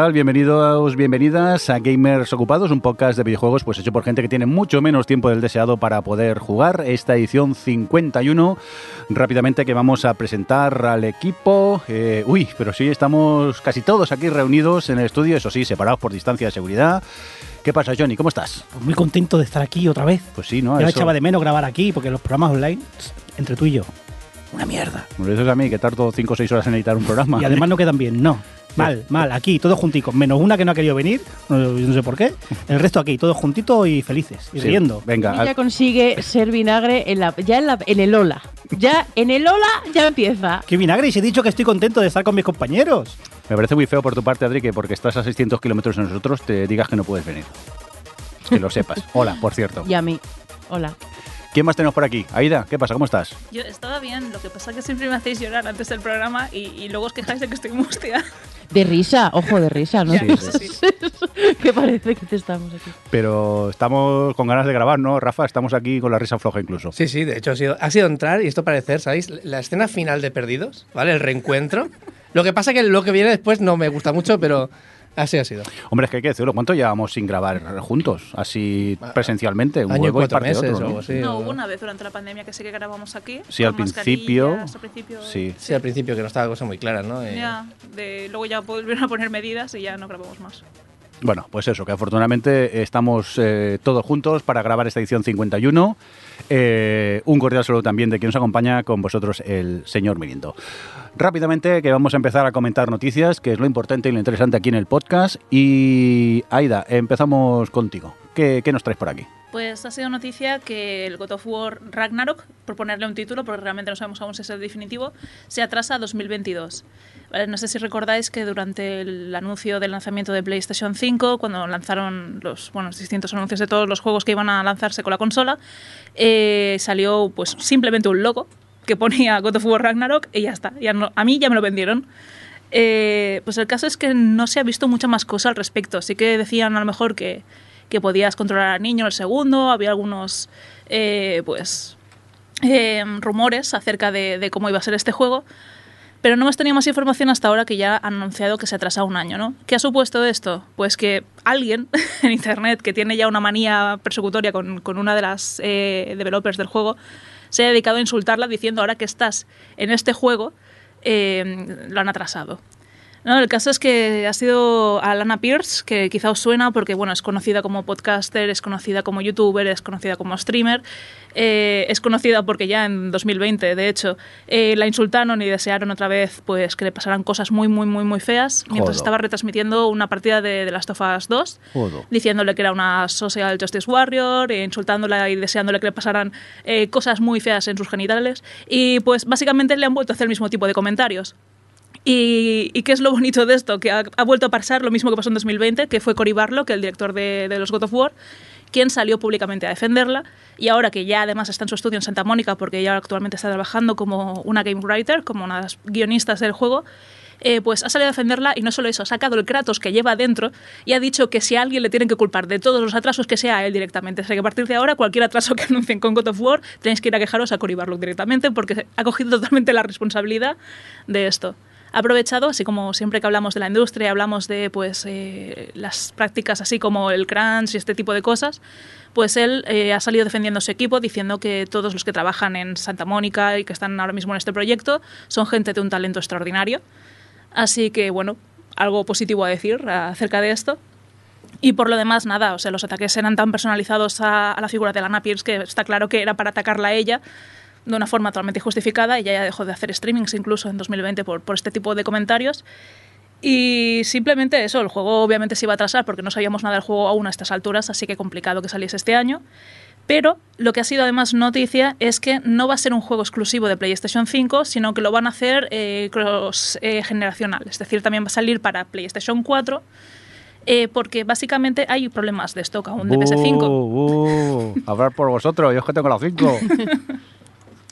¿Qué tal? Bienvenidos, bienvenidas a Gamers Ocupados, un podcast de videojuegos pues hecho por gente que tiene mucho menos tiempo del deseado para poder jugar. Esta edición 51, rápidamente que vamos a presentar al equipo. Eh, uy, pero sí, estamos casi todos aquí reunidos en el estudio, eso sí, separados por distancia de seguridad. ¿Qué pasa, Johnny? ¿Cómo estás? Pues muy contento de estar aquí otra vez. Pues sí, ¿no? Ya Eso- echaba de menos grabar aquí porque los programas online, entre tú y yo, una mierda. Me lo dices a mí, que tardo 5 o 6 horas en editar un programa. Y además no quedan bien, no. Mal, mal, aquí, todos junticos, menos una que no ha querido venir, no, no sé por qué. El resto aquí, todos juntitos y felices, y Sí, riendo. Venga, Y ya consigue ser vinagre en la, ya en, la- en el Ola. Ya en el Ola ya empieza. ¡Qué vinagre! Y si he dicho que estoy contento de estar con mis compañeros. me parece muy feo por tu parte, Adri, que porque estás a 600 kilómetros de nosotros te digas que no puedes venir. Que lo sepas. Hola, por cierto. Y a mí. Hola. ¿Quién más tenemos por aquí? Aida, ¿qué pasa? ¿Cómo estás? Yo estaba bien, lo que pasa es que siempre me hacéis llorar antes del programa y, y luego os quejáis de que estoy mustia. De risa, ojo de risa, ¿no? Sí, sí, que parece que te estamos aquí. Pero estamos con ganas de grabar, ¿no, Rafa? Estamos aquí con la risa floja incluso. Sí, sí, de hecho ha sido, ha sido entrar y esto parecer, ¿sabéis? La escena final de Perdidos, ¿vale? El reencuentro. Lo que pasa que lo que viene después no me gusta mucho, pero así ha sido. Hombre, es que hay que decirlo. ¿Cuánto llevamos sin grabar juntos? Así presencialmente. Un Año y huevo y cuatro parte de meses otro, o ¿no? o- hubo una vez durante la pandemia que sí que grabamos aquí. Sí, con al principio, mascarillas, al principio. sí. Sí, al principio que no estaba la cosa muy clara, ¿no? Eh, Ya, de, luego ya volvieron a poner medidas y ya no grabamos más. Bueno, pues eso, que afortunadamente estamos eh, todos juntos para grabar esta edición 51. Eh, un cordial saludo también de quien nos acompaña con vosotros, el señor Mirindo. Rápidamente, que vamos a empezar a comentar noticias, que es lo importante y lo interesante aquí en el podcast. Y Aida, empezamos contigo. ¿Qué, nos traes por aquí? Pues ha sido noticia que el God of War Ragnarok, por ponerle un título, porque realmente no sabemos aún si es el definitivo, se atrasa a 2022. Vale, no sé si recordáis que durante el anuncio del lanzamiento de PlayStation 5, cuando lanzaron los, bueno, distintos anuncios de todos los juegos que iban a lanzarse con la consola, eh, salió pues simplemente un logo que ponía God of Ragnarok y ya está. Ya no- a mí ya me lo vendieron. Eh, pues el caso es que no se ha visto mucha más cosa al respecto. Sí que decían a lo mejor que, que podías controlar al niño el segundo, había algunos eh, pues eh, rumores acerca de, cómo iba a ser este juego, pero no hemos tenido más información hasta ahora que ya han anunciado que se atrasa un año, ¿no? ¿Qué ha supuesto esto? Pues que alguien en internet que tiene ya una manía persecutoria con, con una de las developers del juego se ha dedicado a insultarla diciendo ahora que estás en este juego eh, lo han atrasado. No, el caso es que ha sido Alana Pierce, que quizá os suena porque bueno, es conocida como podcaster, es conocida como youtuber, es conocida como streamer, eh, es conocida porque ya en 2020, de hecho, eh, la insultaron y desearon otra vez pues que le pasaran cosas muy, muy, muy, muy feas mientras Jodo. estaba retransmitiendo una partida de, de Last of Us 2 Jodo. diciéndole que era una social justice warrior, eh, insultándola y deseándole que le pasaran eh, cosas muy feas en sus genitales. Y pues básicamente le han vuelto a hacer el mismo tipo de comentarios. Y, y qué es lo bonito de esto? Que ha, ha vuelto a pasar lo mismo que pasó en 2020, que fue Cory Barlow, que el director de, de los God of War, quien salió públicamente a defenderla. Y ahora que ya además está en su estudio en Santa Mónica, porque ella actualmente está trabajando como una game writer, como una de las guionistas del juego, eh, pues ha salido a defenderla y no solo eso, ha sacado el Kratos que lleva dentro y ha dicho que si a alguien le tienen que culpar de todos los atrasos, que sea a él directamente. O sea que a partir de ahora, cualquier atraso que anuncien con God of War, tenéis que ir a quejaros a Cory Barlog directamente porque ha cogido totalmente la responsabilidad de esto. Ha aprovechado, así como siempre que hablamos de la industria, hablamos de pues eh, las prácticas así como el crunch y este tipo de cosas, pues él eh, ha salido defendiendo a su equipo diciendo que todos los que trabajan en Santa Mónica y que están ahora mismo en este proyecto son gente de un talento extraordinario. Así que, bueno, algo positivo a decir acerca de esto. Y por lo demás, nada, o sea, los ataques eran tan personalizados a, a la figura de Lana Pierce que está claro que era para atacarla a ella de una forma totalmente justificada. Ella ya dejó de hacer streamings incluso en 2020 por, por este tipo de comentarios. Y simplemente eso, el juego obviamente se iba a atrasar porque no sabíamos nada del juego aún a estas alturas, así que complicado que saliese este año. Pero lo que ha sido además noticia es que no va a ser un juego exclusivo de PlayStation 5, sino que lo van a hacer eh, cross eh, generacional. Es decir, también va a salir para PlayStation 4, eh, porque básicamente hay problemas de stock aún de PS5. Uh, uh, hablar por vosotros, yo es que tengo la 5.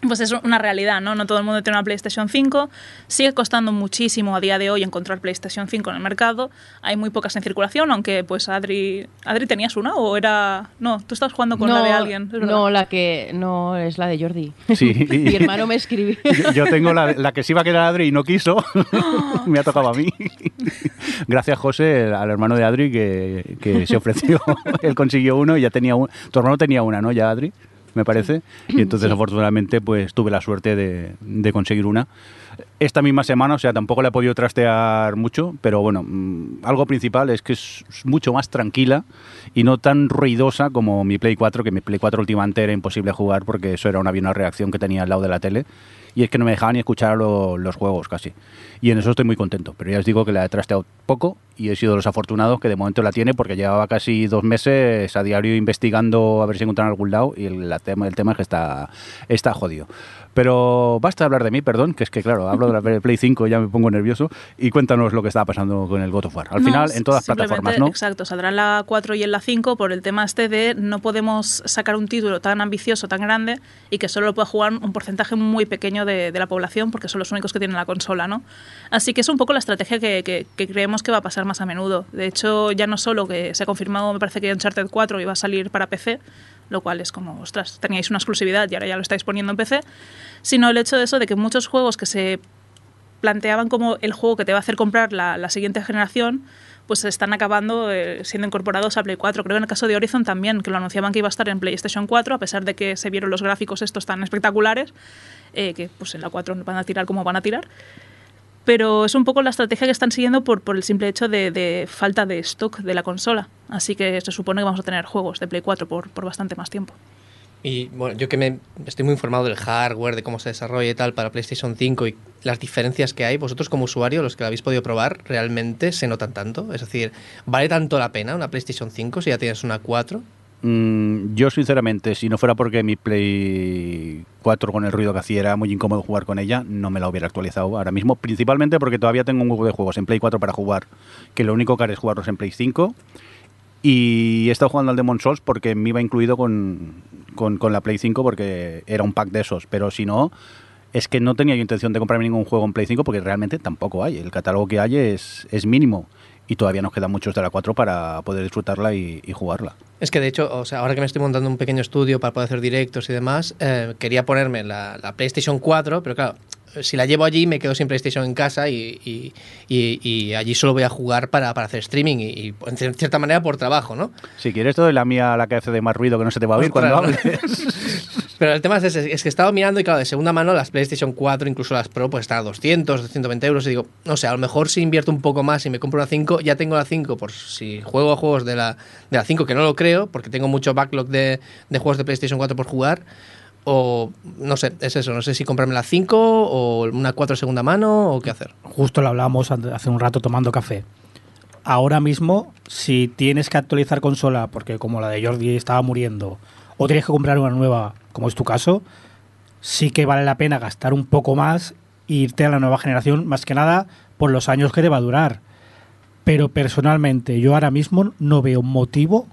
pues es una realidad, ¿no? No todo el mundo tiene una PlayStation 5. Sigue costando muchísimo a día de hoy encontrar PlayStation 5 en el mercado. Hay muy pocas en circulación, aunque pues Adri... ¿Adri tenías una o era...? No, tú estabas jugando con la de alguien. es no, la que no es la de Jordi. Sí. Mi hermano me escribió. Yo- Yo tengo la, la que sí iba a quedar Adri y no quiso. Me ha tocado a mí. Gracias, José, al hermano de Adri que, que se ofreció. Él consiguió uno y ya tenía un. Tu hermano tenía una, ¿no? Ya, Adri, me parece. Y entonces, Sí. afortunadamente, pues tuve la suerte de, de conseguir una. Esta misma semana, o sea, tampoco la he podido trastear mucho, pero bueno, mm, algo principal es que es mucho más tranquila y no tan ruidosa como mi Play 4, que mi Play 4 últimamente era imposible jugar porque eso era una, una reacción que tenía al lado de la tele y es que no me dejaba ni escuchar lo- los juegos casi. Y en eso estoy muy contento, pero ya os digo que la he trasteado poco y he sido los afortunados que de momento la tiene porque llevaba casi dos meses a diario investigando a ver si encontraban algún lado y el, la tema, el tema es que está, está jodido. Pero basta de hablar de mí, perdón, que es que claro, hablo de la Play 5 y ya me pongo nervioso y cuéntanos lo que estaba pasando con el God of War. Al No, final, en todas simplemente, plataformas, ¿no? Exacto, saldrá en la 4 y en la 5 por el tema este de no podemos sacar un título tan ambicioso, tan grande y que solo lo pueda jugar un porcentaje muy pequeño de, de la población porque son los únicos que tienen la consola, ¿no? Así que es un poco la estrategia que, que- que creemos que va a pasar más a menudo. De hecho, ya no solo que se ha confirmado, me parece que Uncharted 4 iba a salir para PC, lo cual es como, ostras, teníais una exclusividad y ahora ya lo estáis poniendo en PC, sino el hecho de eso de que muchos juegos que se planteaban como el juego que te va a hacer comprar la, siguiente generación, pues están acabando eh, siendo incorporados a Play 4. Creo que en el caso de Horizon también, que lo anunciaban que iba a estar en PlayStation 4, a pesar de que se vieron los gráficos estos tan espectaculares, eh, que pues en la 4 van a tirar como van a tirar. Pero es un poco la estrategia que están siguiendo por, por el simple hecho de, de falta de stock de la consola. Así que se supone que vamos a tener juegos de Play 4 por, bastante más tiempo. Y bueno, yo que me estoy muy informado del hardware, de cómo se desarrolla y tal para PlayStation 5 y las diferencias que hay, vosotros como usuario, los que la habéis podido probar, ¿realmente se notan tanto? Es decir, ¿vale tanto la pena una PlayStation 5 si ya tienes una 4? Mm, yo, sinceramente, si no fuera porque mi Play 4 con el ruido que hacía era muy incómodo jugar con ella, no me la hubiera actualizado ahora mismo. Principalmente porque todavía tengo un huevo de juegos en Play 4 para jugar, que lo único que haré es jugarlos en Play 5. Y he estado jugando al Demon Souls porque me iba incluido con, con, con la Play 5 porque era un pack de esos. Pero si no, es que no tenía yo intención de comprarme ningún juego en Play 5 porque realmente tampoco hay. El catálogo que hay es, es mínimo. Y todavía nos quedan muchos de la 4 para poder disfrutarla y, y jugarla. Es que de hecho, o sea, ahora que me estoy montando un pequeño estudio para poder hacer directos y demás, eh, quería ponerme la, la PlayStation 4, pero claro, si la llevo allí me quedo sin PlayStation en casa y, y- y- y allí solo voy a jugar para, para hacer streaming y, en cier- cierta manera por trabajo, ¿no? Si quieres, todo la mía, la que hace de más ruido, que no se te va a oír cuando Ostras, ¿no? hables. Pero el tema es ese, es que he estado mirando y claro, de segunda mano las PlayStation 4, incluso las Pro, pues están a 200, 220 euros y digo, no sé, a lo mejor si invierto un poco más y me compro una 5, ya tengo la 5, por si juego a juegos de la, de la 5, que no lo creo, porque tengo mucho backlog de, de juegos de PlayStation 4 por jugar, o no sé, es eso, no sé si comprarme la 5 o una 4 segunda mano o qué hacer. Justo lo hablábamos hace un rato tomando café. Ahora mismo, si tienes que actualizar consola, porque como la de Jordi estaba muriendo, o tienes que comprar una nueva, como es tu caso, sí que vale la pena gastar un poco más e irte a la nueva generación, más que nada por los años que te va a durar. Pero personalmente, yo ahora mismo no veo motivo,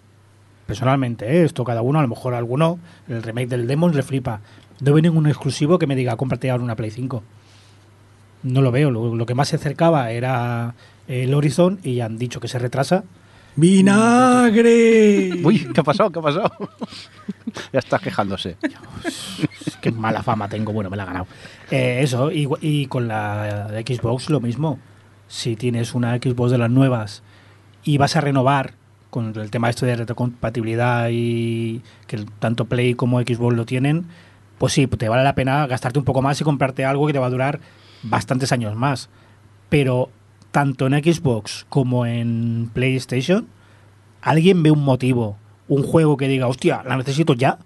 personalmente, ¿eh? esto cada uno, a lo mejor alguno, el remake del Demon le flipa. No veo ningún exclusivo que me diga, cómprate ahora una Play 5 no lo veo. Lo, lo que más se acercaba era el Horizon y han dicho que se retrasa. ¡Vinagre! Uy, ¿qué ha pasado? ¿Qué ha pasado? ya estás quejándose. Qué mala fama tengo. Bueno, me la he ganado. Eh, eso, y, y con la Xbox lo mismo. Si tienes una Xbox de las nuevas y vas a renovar con el tema este de retrocompatibilidad y que tanto Play como Xbox lo tienen, pues sí, te vale la pena gastarte un poco más y comprarte algo que te va a durar bastantes años más. Pero tanto en Xbox como en PlayStation, ¿alguien ve un motivo, un juego que diga, hostia, la necesito ya?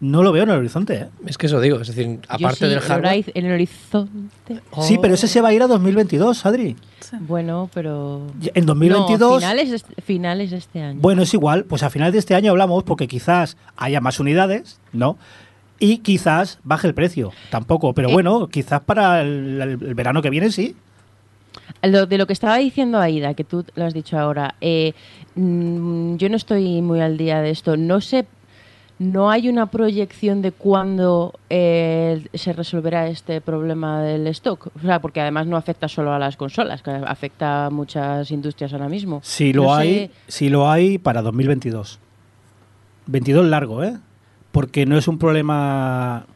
No lo veo en el horizonte, ¿eh? Es que eso digo, es decir, aparte sí, del el hardware... En el horizonte. Sí, pero ese se va a ir a 2022, Adri. Bueno, pero. En 2022. No, finales, de este- finales de este año. Bueno, es igual, pues a final de este año hablamos porque quizás haya más unidades, ¿no? Y quizás baje el precio, tampoco, pero Eh. bueno, quizás para el, el- el verano que viene sí. Lo- de lo que estaba diciendo Aida, que tú lo has dicho ahora, eh, mm, yo no estoy muy al día de esto. No sé, ¿no hay una proyección de cuándo eh, se resolverá este problema del stock? O sea, porque además no afecta solo a las consolas, que afecta a muchas industrias ahora mismo. Si lo No sé- hay, si lo hay para 2022. 22 largo, ¿eh? Porque no es un problema.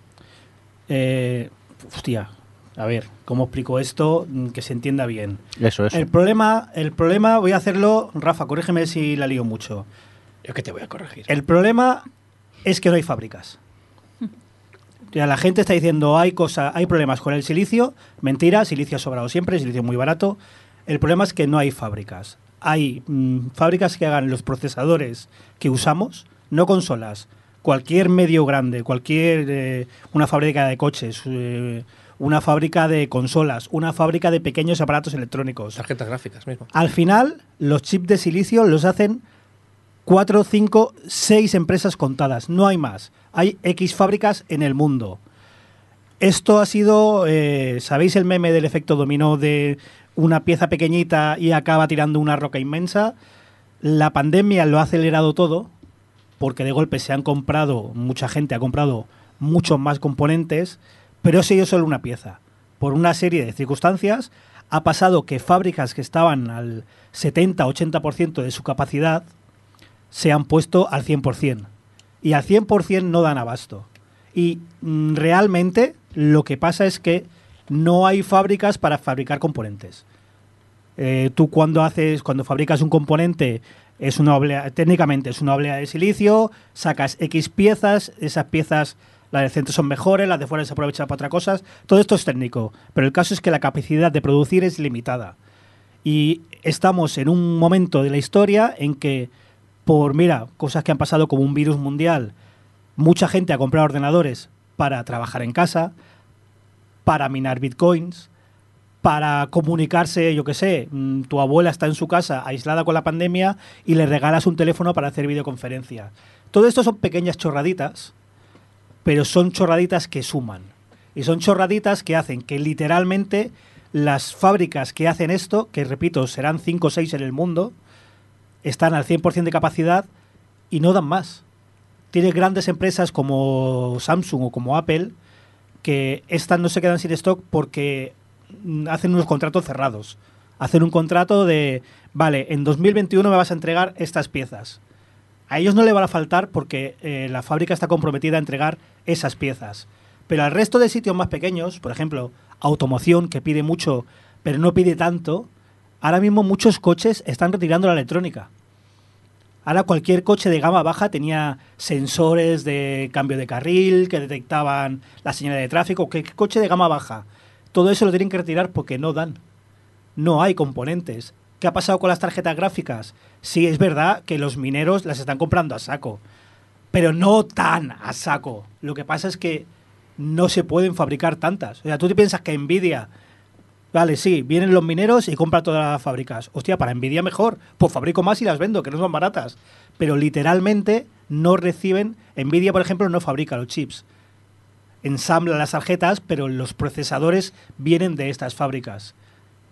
eh, hostia, a ver, ¿cómo explico esto? Mm, Que se entienda bien. Eso, eso. El problema, el problema, voy a hacerlo, Rafa, corrígeme si la lío mucho. Yo que te voy a corregir. El problema es que no hay fábricas. Ya la gente está diciendo hay cosa, hay problemas con el silicio. Mentira, silicio ha sobrado siempre, silicio muy barato. El problema es que no hay fábricas. Hay mm, fábricas que hagan los procesadores que usamos, no consolas. Cualquier medio grande, cualquier eh, una fábrica de coches, eh, una fábrica de consolas, una fábrica de pequeños aparatos electrónicos. Tarjetas gráficas mismo. Al final, los chips de silicio los hacen cuatro, cinco, seis empresas contadas. No hay más. Hay X fábricas en el mundo. Esto ha sido, eh, ¿sabéis el meme del efecto dominó de una pieza pequeñita y acaba tirando una roca inmensa? La pandemia lo ha acelerado todo, porque de golpe se han comprado, mucha gente ha comprado muchos más componentes, pero ha sido solo una pieza. Por una serie de circunstancias, ha pasado que fábricas que estaban al 70-80% de su capacidad se han puesto al 100%. Y al 100% no dan abasto. Y mm, realmente lo que pasa es que no hay fábricas para fabricar componentes. Eh, tú cuando haces, cuando fabricas un componente, es una técnicamente es una oblea de silicio, sacas X piezas, esas piezas, las de centro son mejores, las de fuera se aprovechan para otras cosas. Todo esto es técnico, pero el caso es que la capacidad de producir es limitada. Y estamos en un momento de la historia en que, por, mira, cosas que han pasado como un virus mundial, mucha gente ha comprado ordenadores para trabajar en casa, para minar bitcoins, para comunicarse, yo qué sé, mm, tu abuela está en su casa aislada con la pandemia y le regalas un teléfono para hacer videoconferencia. Todo esto son pequeñas chorraditas, pero son chorraditas que suman. Y son chorraditas que hacen que literalmente las fábricas que hacen esto, que repito, serán 5 o 6 en el mundo, están al 100% de capacidad y no dan más. Tienes grandes empresas como Samsung o como Apple que estas no se quedan sin stock porque hacen unos contratos cerrados. Hacen un contrato de, vale, en 2021 me vas a entregar estas piezas. A ellos no le van a faltar porque eh, la fábrica está comprometida a entregar esas piezas. Pero al resto de sitios más pequeños, por ejemplo, automoción, que pide mucho, pero no pide tanto, ahora mismo muchos coches están retirando la electrónica. Ahora cualquier coche de gama baja tenía sensores de cambio de carril que detectaban la señal de tráfico. ¿Qué qué coche de gama baja? Todo eso lo tienen que retirar porque no dan. No hay componentes. ¿Qué ha pasado con las tarjetas gráficas? Sí, es verdad que los mineros las están comprando a saco, pero no tan a saco. Lo que pasa es que no se pueden fabricar tantas. O sea, tú te piensas que Nvidia, vale, sí, vienen los mineros y compran todas las fábricas. Hostia, para Nvidia mejor, pues fabrico más y las vendo, que no son baratas. Pero literalmente no reciben, Nvidia, por ejemplo, no fabrica los chips. Ensambla las tarjetas, pero los procesadores vienen de estas fábricas.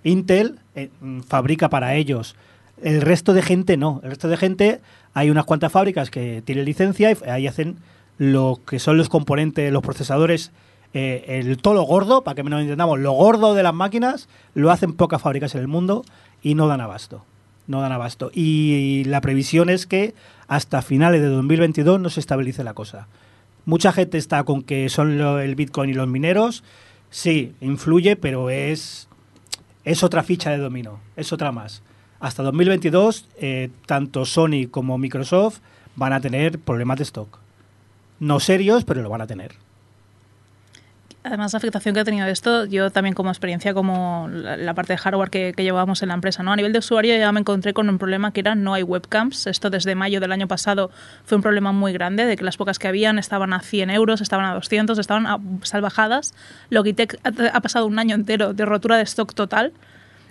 Intel eh, mm, fabrica para ellos. El resto de gente no. El resto de gente, hay unas cuantas fábricas que tienen licencia y ahí hacen lo que son los componentes, los procesadores, eh, el todo lo gordo, para que nos entendamos, lo gordo de las máquinas, lo hacen pocas fábricas en el mundo y no dan abasto. No dan abasto. Y la previsión es que hasta finales de 2022 no se estabilice la cosa. Mucha gente está con que son lo- el Bitcoin y los mineros. Sí, influye, pero es, es otra ficha de dominó, es otra más. Hasta 2022, eh, tanto Sony como Microsoft van a tener problemas de stock. No serios, pero lo van a tener. Además, la afectación que ha tenido esto, yo también como experiencia, como la, la parte de hardware que, que llevábamos en la empresa, ¿no? A nivel de usuario ya me encontré con un problema que era no hay webcams. Esto desde mayo del año pasado fue un problema muy grande, de que las pocas que habían estaban a 100 euros, estaban a 200, estaban a salvajadas. Logitech ha, ha pasado un año entero de rotura de stock total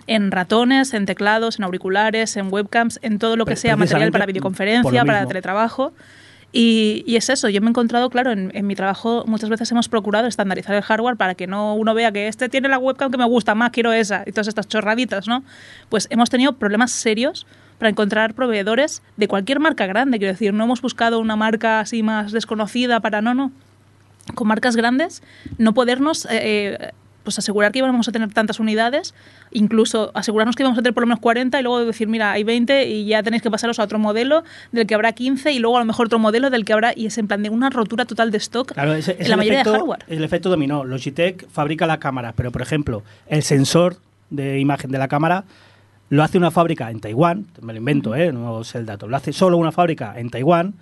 en ratones, en teclados, en auriculares, en webcams, en todo lo que Pre- sea material para videoconferencia, para teletrabajo. Y, y es eso, yo me he encontrado, claro, en, en mi trabajo muchas veces hemos procurado estandarizar el hardware para que no uno vea que este tiene la webcam que me gusta más, quiero esa, y todas estas chorraditas, ¿no? Pues hemos tenido problemas serios para encontrar proveedores de cualquier marca grande. Quiero decir, no hemos buscado una marca así más desconocida para no, no. Con marcas grandes, no podernos eh, eh, pues asegurar que íbamos a tener tantas unidades, incluso asegurarnos que íbamos a tener por lo menos 40 y luego decir, mira, hay 20 y ya tenéis que pasaros a otro modelo del que habrá 15 y luego a lo mejor otro modelo del que habrá, y es en plan de una rotura total de stock Claro, es, es en la mayoría efecto, de hardware. El efecto dominó. Logitech fabrica la cámara, pero por ejemplo, el sensor de imagen de la cámara lo hace una fábrica en Taiwán, me lo invento, ¿eh? no sé el dato, lo hace solo una fábrica en Taiwán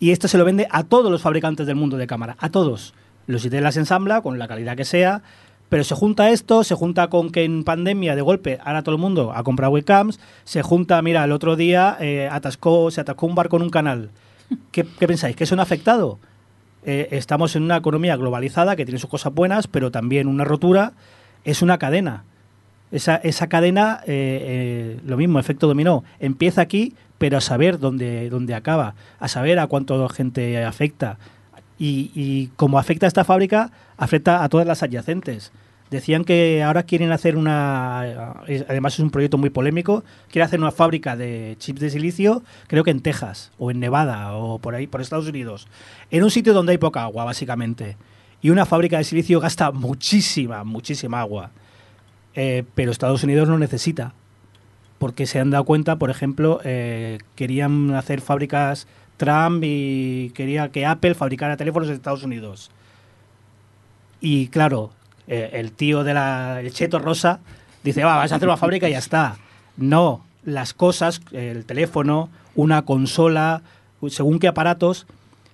y esto se lo vende a todos los fabricantes del mundo de cámara, a todos. Logitech las ensambla con la calidad que sea, pero se junta esto, se junta con que en pandemia de golpe ahora todo el mundo ha comprado webcams, se junta, mira, el otro día eh, atascó, se atascó un barco en un canal. ¿Qué, qué pensáis? ¿Que eso no ha afectado? Eh, estamos en una economía globalizada que tiene sus cosas buenas, pero también una rotura es una cadena. Esa, esa cadena, eh, eh, lo mismo, efecto dominó, empieza aquí, pero a saber dónde, dónde acaba, a saber a cuánta gente afecta. Y, y como afecta a esta fábrica, afecta a todas las adyacentes. Decían que ahora quieren hacer una, además es un proyecto muy polémico, quieren hacer una fábrica de chips de silicio, creo que en Texas o en Nevada o por ahí, por Estados Unidos, en un sitio donde hay poca agua, básicamente. Y una fábrica de silicio gasta muchísima, muchísima agua. Eh, pero Estados Unidos no necesita. Porque se han dado cuenta, por ejemplo, eh, querían hacer fábricas Trump y quería que Apple fabricara teléfonos en Estados Unidos. Y claro, eh, el tío de la el cheto rosa dice, va, vas a hacer una fábrica y ya está. No, las cosas, el teléfono, una consola, según qué aparatos,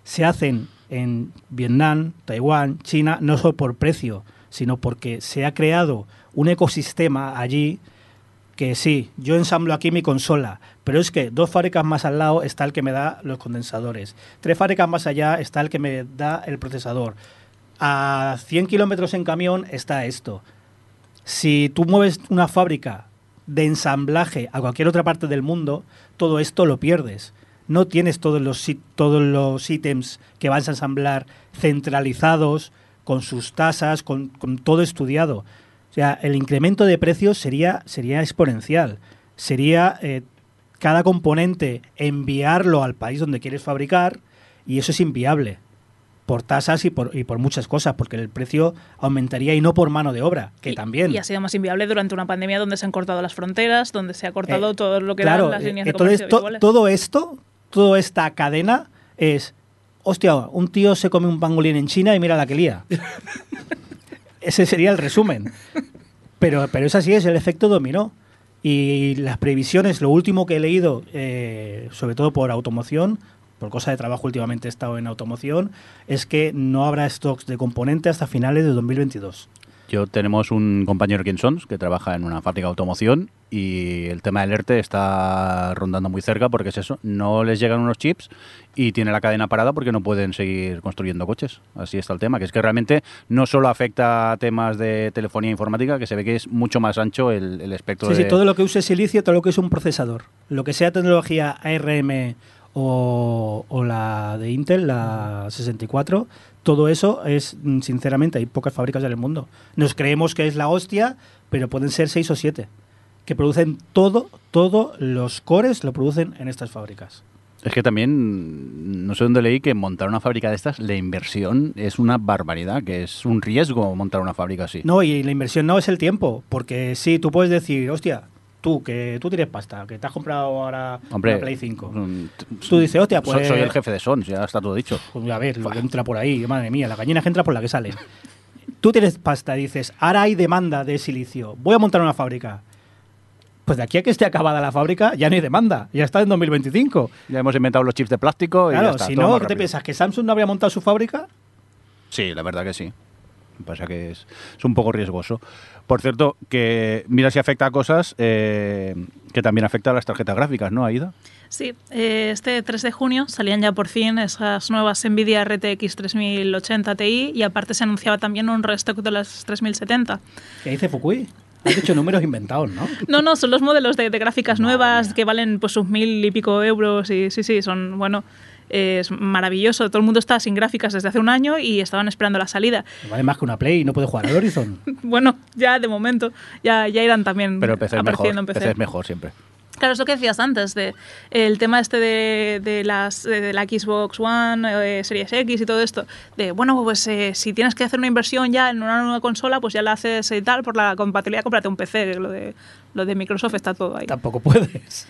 se hacen en Vietnam, Taiwán, China, no solo por precio, sino porque se ha creado un ecosistema allí que sí, yo ensamblo aquí mi consola, pero es que dos fábricas más al lado está el que me da los condensadores, tres fábricas más allá está el que me da el procesador, a 100 kilómetros en camión está esto. Si tú mueves una fábrica de ensamblaje a cualquier otra parte del mundo, todo esto lo pierdes. No tienes todos los, todos los ítems que vas a ensamblar centralizados, con sus tasas, con todo estudiado. O sea, el incremento de precios sería, sería exponencial. Sería eh, cada componente enviarlo al país donde quieres fabricar y eso es inviable por tasas y por, y por muchas cosas, porque el precio aumentaría y no por mano de obra, que Y- también. Y ha sido más inviable durante una pandemia donde se han cortado las fronteras, donde se ha cortado Eh, todo lo que claro, eran las eh, líneas de entonces comercio to- habituales. todo esto, toda esta cadena es, hostia, un tío se come un pangolín en China y mira la que lía. Ese sería el resumen. Pero, pero es así, es el efecto dominó. Y las previsiones, lo último que he leído, eh, sobre todo por automoción, por cosa de trabajo últimamente he estado en automoción, es que no habrá stocks de componentes hasta finales de 2022. Yo tenemos un compañero aquí en Sons que trabaja en una fábrica de automoción y el tema del ERTE está rondando muy cerca porque es eso, no les llegan unos chips y tiene la cadena parada porque no pueden seguir construyendo coches. Así está el tema, que es que realmente no solo afecta a temas de telefonía informática, que se ve que es mucho más ancho el, el espectro Sí, de... sí, todo lo que use silicio, todo lo que es un procesador. Lo que sea tecnología ARM o, o la de Intel, la 64, todo eso es, mm, sinceramente, hay pocas fábricas en el mundo. Nos creemos que es la hostia, pero pueden ser seis o siete. Que producen todo, todos los cores lo producen en estas fábricas. Es que también, no sé dónde leí que montar una fábrica de estas, la inversión es una barbaridad, que es un riesgo montar una fábrica así. No, y la inversión no es el tiempo, porque sí, tú puedes decir, hostia, tú, que tú tienes pasta, que te has comprado ahora Hombre, una Play 5. mm, Tú dices, hostia, pues... soy el jefe de Sons, ya está todo dicho. Pues a ver, lo que entra por ahí, madre mía, la gallina que entra por la que sale. Tú tienes pasta, dices, ahora hay demanda de silicio, voy a montar una fábrica. Pues de aquí a que esté acabada la fábrica, ya no hay demanda, ya está en 2025. Ya hemos inventado los chips de plástico y ya Claro, está, si no, ¿qué te piensas? ¿Que Samsung no habría montado su fábrica? Sí, la verdad que sí. Pasa que es, es un poco riesgoso. Por cierto, que mira si afecta a cosas eh, que también afecta a las tarjetas gráficas, ¿no, Aida? Sí, eh, este 3 de junio salían ya por fin esas nuevas Nvidia RTX 3080 Ti y aparte se anunciaba también un restock de las 3070. ¿Qué dice Fukui? Has dicho números inventados, ¿no? No, no, son los modelos de, de gráficas nuevas que valen pues sus mil y pico euros y sí, sí, son, bueno, es maravilloso. Todo el mundo está sin gráficas desde hace un año y estaban esperando la salida. Vale más que una Play y no puede jugar al Horizon. Bueno, ya de momento, ya, ya irán también Pero el PC es mejor. apareciendo en PC PC. es mejor siempre. Claro, es lo que decías antes, de el tema este de, de las, de la Xbox One, eh, Series X y todo esto. De, bueno, pues eh, si tienes que hacer una inversión ya en una nueva consola, pues ya la haces y tal, por la compatibilidad, cómprate un PC. Lo de, lo de Microsoft está todo ahí. Tampoco puedes.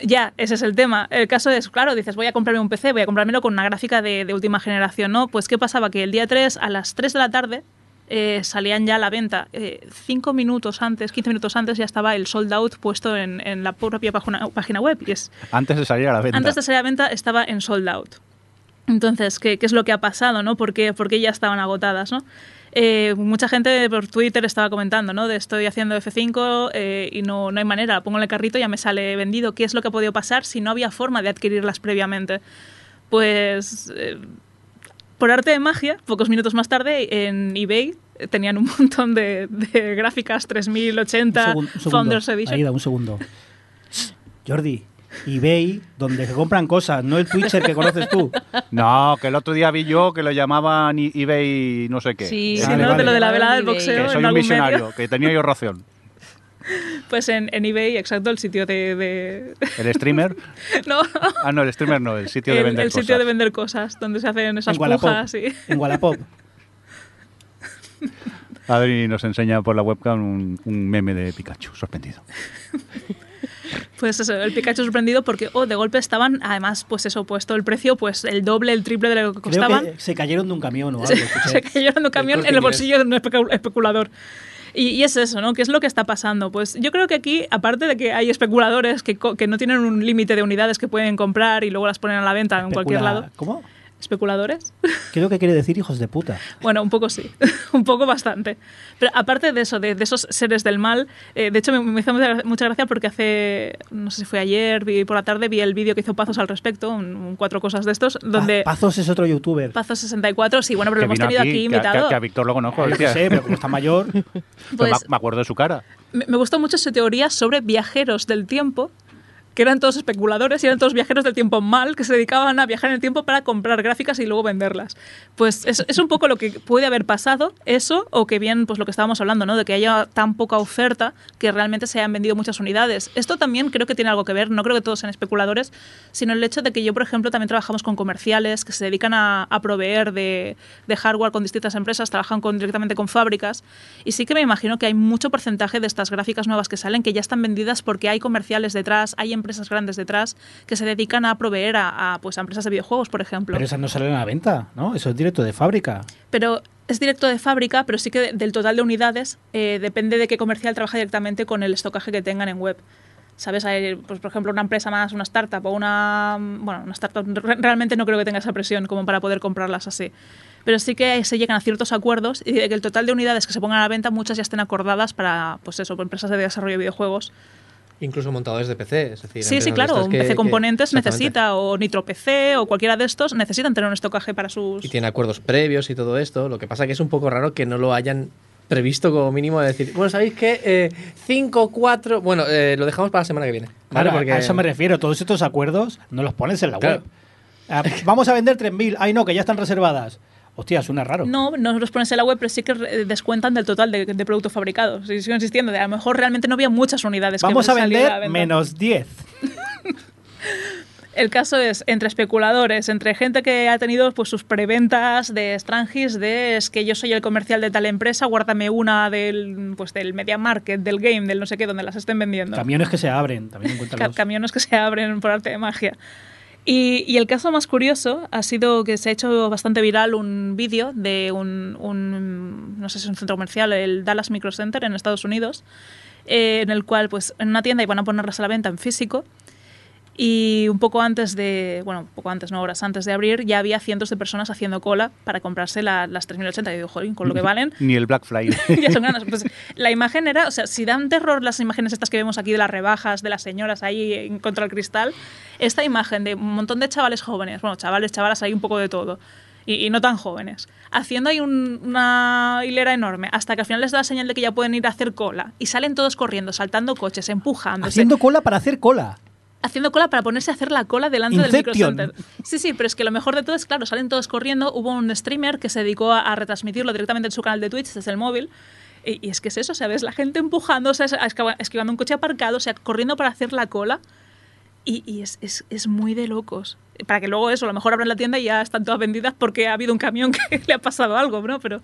Ya, ese es el tema. El caso es, claro, dices, voy a comprarme un PC, voy a comprármelo con una gráfica de, de última generación, ¿no? Pues, ¿qué pasaba? Que el día 3, a las 3 de la tarde, eh, salían ya a la venta. Eh, cinco minutos antes, 15 minutos antes, ya estaba el sold out puesto en, en la propia página, página web. Y es, Antes de salir a la venta. antes de salir a la venta estaba en sold out. Entonces, ¿qué, qué es lo que ha pasado? ¿no? ¿Por, qué, por qué ya estaban agotadas? ¿no? Eh, mucha gente por Twitter estaba comentando, ¿no? De estoy haciendo F5 eh, y no, no hay manera, pongo en el carrito y ya me sale vendido. ¿Qué es lo que ha podido pasar si no había forma de adquirirlas previamente? Pues eh, por arte de magia, pocos minutos más tarde, en eBay tenían un montón de, de gráficas 3080, Un segun- un. Founders Edition. Ahí da un segundo. Jordi, eBay, donde se compran cosas, no el Twitcher que conoces tú. No, que el otro día vi yo que lo llamaban eBay no sé qué. Sí, Sí, Vale, ¿no? vale. De lo de la velada del boxeo. Que en soy un algún visionario, medio. que tenía yo razón. Pues en, en eBay, exacto, el sitio de... de- El streamer. no, Ah, no, el streamer no, el sitio de el, vender el sitio cosas. de vender cosas, donde se hacen esas en pujas. y- En Wallapop. Adri nos enseña por la webcam un, un meme de Pikachu, sorprendido. Pues eso, el Pikachu sorprendido porque, oh, de golpe estaban, además, pues eso, puesto el precio, pues el doble, el triple de lo que Creo costaban. que se cayeron de un camión o algo. se, cayeron de un camión en el bolsillo de un especu- especulador. Y, y es eso, ¿no? ¿Qué es lo que está pasando? Pues yo creo que aquí, aparte de que hay especuladores que, que no tienen un límite de unidades que pueden comprar y luego las ponen a la venta en cualquier lado. ¿Cómo? ¿Especuladores? ¿Qué es lo que quiere decir hijos de puta? Bueno, un poco sí, un poco bastante. Pero aparte de eso, de, de esos seres del mal, eh, de hecho me, me hizo mucha, mucha gracia porque hace, no sé si fue ayer, vi por la tarde, vi el vídeo que hizo Pazos al respecto, un, un cuatro cosas de estos, donde Pa- Pazos es otro youtuber. Pazos 64, sí, bueno, pero lo Que hemos vino tenido aquí, que- que, invitado. que a Víctor lo conozco. Hostia. sé, pero como está mayor, Pues- me, me acuerdo de su cara. Me, me gustó mucho su teoría sobre viajeros del tiempo, que eran todos especuladores y eran todos viajeros del tiempo mal, que se dedicaban a viajar en el tiempo para comprar gráficas y luego venderlas. Pues es, es un poco lo que puede haber pasado, eso, o que bien, pues lo que estábamos hablando, ¿no? De que haya tan poca oferta que realmente se hayan vendido muchas unidades. Esto también creo que tiene algo que ver, no creo que todos sean especuladores, sino el hecho de que yo, por ejemplo, también trabajamos con comerciales que se dedican a, a proveer de, de hardware con distintas empresas, trabajan con, directamente con fábricas, y sí que me imagino que hay mucho porcentaje de estas gráficas nuevas que salen que ya están vendidas porque hay comerciales detrás, hay empresas grandes detrás que se dedican a proveer a, a, pues, a empresas de videojuegos, por ejemplo. pero esas no salen a la venta, ¿no? Eso es directo de fábrica. Pero es directo de fábrica, pero sí que de- del total de unidades eh, depende de qué comercial trabaja directamente con el estocaje que tengan en web. ¿Sabes? Hay, pues, por ejemplo, una empresa más, una startup o una. Bueno, una startup re- realmente no creo que tenga esa presión como para poder comprarlas así. Pero sí que se llegan a ciertos acuerdos y de que el total de unidades que se pongan a la venta, muchas ya estén acordadas para, pues eso, por empresas de desarrollo de videojuegos. Incluso montadores de PC. Es decir, Sí, sí, claro. Un que- PC que- Componentes necesita, o Nitro PC, o cualquiera de estos, necesitan tener un estocaje para sus. Y tiene acuerdos previos y todo esto. Lo que pasa que es un poco raro que no lo hayan previsto como mínimo de decir, bueno, ¿sabéis qué? 5, 4... Bueno, eh, lo dejamos para la semana que viene. ¿vale? Claro, Porque A eso me refiero. Todos estos acuerdos no los pones en la Claro. web. Ah, vamos a vender 3.000. Ay, no, que ya están reservadas. Hostia, suena raro. No, no los pones en la web, pero sí que eh, descuentan del total de, de productos fabricados. Y sigo insistiendo, de a lo mejor realmente no había muchas unidades que Vamos a vender menos 10. El caso es entre especuladores, entre gente que ha tenido pues sus preventas de Strangis, de es que yo soy el comercial de tal empresa, guárdame una del pues del media market, del game, del no sé qué, donde las estén vendiendo. Camiones que se abren, también camiones que se abren por arte de magia. Y, y el caso más curioso ha sido que se ha hecho bastante viral un vídeo de un, un- no sé si es un centro comercial, el Dallas Micro Center en Estados Unidos, eh, en el cual pues en una tienda iban a ponerlas a la venta en físico y un poco antes de, bueno, un poco antes, no horas antes de abrir, ya había cientos de personas haciendo cola para comprarse la- las 3080. Y digo, joder, con lo que valen, Ni el Black Friday. ya son ganas. Pues la imagen era, o sea, si dan terror las imágenes estas que vemos aquí de las rebajas, de las señoras ahí en contra el cristal, esta imagen de un montón de chavales jóvenes, bueno, chavales, chavalas, hay un poco de todo. Y, y no tan jóvenes, haciendo ahí un- una hilera enorme, hasta que al final les da la señal de que ya pueden ir a hacer cola. Y salen todos corriendo, saltando coches, empujándose Haciendo cola para hacer cola. Haciendo cola para ponerse a hacer la cola delante del Inception. microcenter. Sí, sí, pero es que lo mejor de todo es, claro, salen todos corriendo. Hubo un streamer que se dedicó a, a retransmitirlo directamente en su canal de Twitch desde el móvil. Y, y es que es eso, ¿sabes? La gente empujando, o sea, esquiva- esquivando un coche aparcado, o sea, corriendo para hacer la cola. Y, y es, es, es muy de locos. Para que luego eso, a lo mejor abran la tienda y ya están todas vendidas porque ha habido un camión que le ha pasado algo, ¿no? Pero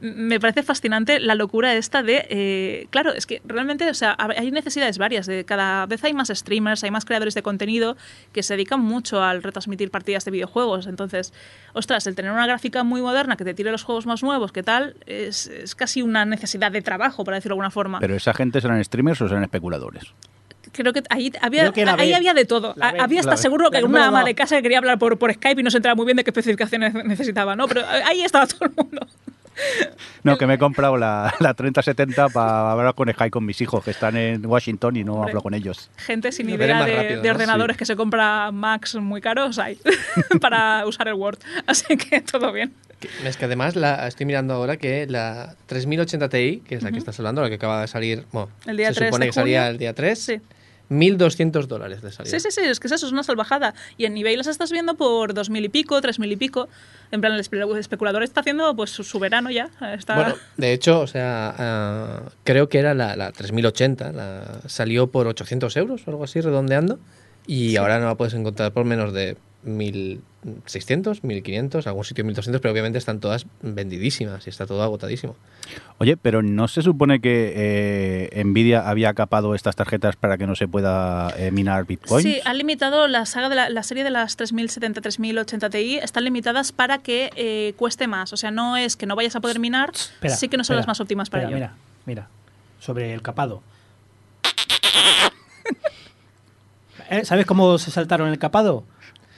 me parece fascinante la locura esta de... eh, claro, es que realmente, o sea, hay necesidades varias. De, cada vez hay más streamers, hay más creadores de contenido que se dedican mucho al retransmitir partidas de videojuegos. Entonces, ostras, el tener una gráfica muy moderna que te tire los juegos más nuevos, ¿qué tal? Es, es casi una necesidad de trabajo, para decirlo de alguna forma. Pero esa gente serán streamers o serán especuladores. Creo que ahí había, Creo que la ahí había de todo. La había hasta seguro que La una número ama de casa que quería hablar por, por Skype y no se enteraba muy bien de qué especificaciones necesitaba, ¿no? Pero ahí estaba todo el mundo. No, que me he comprado la, la 3070 para hablar con Skype con mis hijos que están en Washington y no Hombre. hablo con ellos. Gente sin idea de, rápido, de ¿no? ordenadores Sí. que se compra Macs muy caros hay para usar el Word. Así que todo bien. Es que además la, estoy mirando ahora que la 3080 Ti, que es la que estás hablando, la que acaba de salir, bueno, El día se 3 supone de que salía el día 3, Sí. 1.200 dólares de salida. Sí, sí, sí, es que es eso, es una salvajada. Y en eBay las estás viendo por dos mil y pico, tres mil y pico. En plan, el espe- especulador está haciendo pues su, su verano ya. Está... Bueno, de hecho, o sea, ah, creo que era la, la 3080, la, salió por 800 euros o algo así, redondeando, y ahora no la puedes encontrar por menos de 1.600, 1.500, algún sitio 1.200, pero obviamente están todas vendidísimas y está todo agotadísimo. Oye, pero ¿no se supone que eh, Nvidia había capado estas tarjetas para que no se pueda eh, minar bitcoins? Sí, han limitado la saga de la, la serie de las 3070, 3080 Ti, están limitadas para que eh, cueste más. O sea, no es que no vayas a poder minar, Espera, sí que no son espera, las más óptimas para espera, ello. Mira, mira, sobre el capado. Eh, ¿Sabes cómo se saltaron el capado?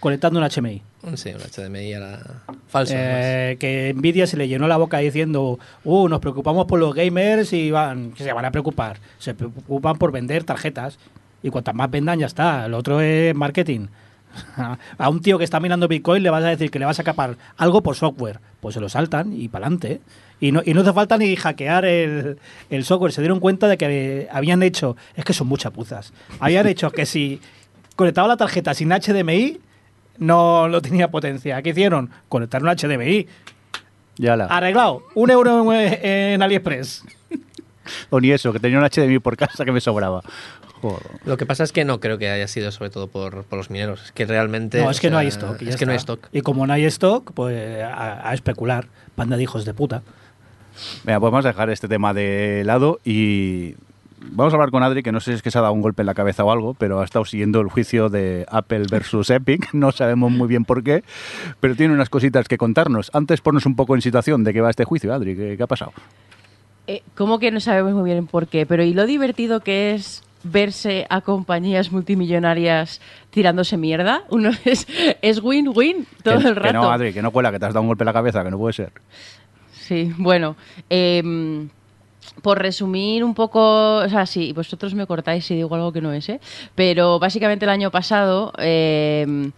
Conectando un HMI. Sí, un HDMI a la falsa. Eh, que Nvidia se le llenó la boca diciendo, uh, nos preocupamos por los gamers y van, que se van a preocupar. Se preocupan por vender tarjetas. Y cuantas más vendan, ya está. Lo otro es marketing. A un tío que está minando Bitcoin le vas a decir que le vas a capar algo por software. Pues se lo saltan y para adelante. Y no, y no hace falta ni hackear el, el software. Se dieron cuenta de que habían hecho, es que son muchas puzas, habían hecho que si conectaba la tarjeta sin HDMI, no, no tenía potencia. ¿Qué hicieron? Conectar un HDMI. Ya la. Arreglado. Un euro en, en AliExpress. O ni eso, que tenía un HDMI por casa que me sobraba. Joder. Lo que pasa es que no creo que haya sido sobre todo por, por los mineros. Es que realmente. No, es que no hay stock. Es que no hay stock. Y como no hay stock, pues a, a especular. Panda de hijos de puta. Venga, pues vamos a dejar este tema de lado y vamos a hablar con Adri, que no sé si es que se ha dado un golpe en la cabeza o algo, pero ha estado siguiendo el juicio de Apple versus Epic. No sabemos muy bien por qué, pero tiene unas cositas que contarnos. Antes, ponnos un poco en situación de qué va este juicio, Adri. ¿Qué, qué ha pasado? Eh, ¿Cómo que no sabemos muy bien por qué? Pero ¿y lo divertido que es verse a compañías multimillonarias tirándose mierda? Uno es es win-win todo que, el que rato. no, Adri, que no cuela, que te has dado un golpe en la cabeza, que no puede ser. Sí, bueno. em, por resumir un poco, o sea, sí, vosotros me cortáis si digo algo que no es, ¿eh? Pero básicamente el año pasado, em,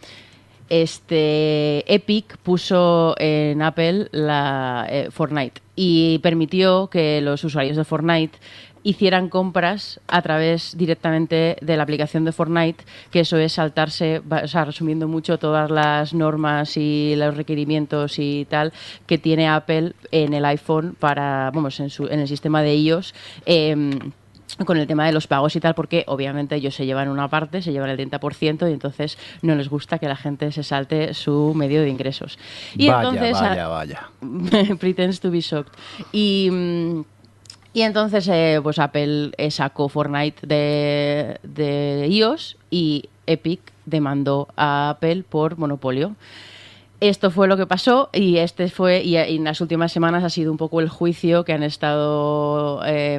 este Epic puso en Apple la eh, Fortnite y permitió que los usuarios de Fortnite hicieran compras a través directamente de la aplicación de Fortnite, que eso es saltarse, o sea, resumiendo mucho todas las normas y los requerimientos y tal que tiene Apple en el iPhone para, vamos, en, su, en el sistema de iOS. em, con el tema de los pagos y tal, porque obviamente ellos se llevan una parte, se llevan el 30% y entonces no les gusta que la gente se salte su medio de ingresos. Y vaya, entonces, vaya, vaya. pretends to be shocked. Y, mm, y entonces, eh, pues Apple eh, sacó Fortnite de, de iOS y Epic demandó a Apple por monopolio. Esto fue lo que pasó y este fue y, en las últimas semanas ha sido un poco el juicio que han estado eh,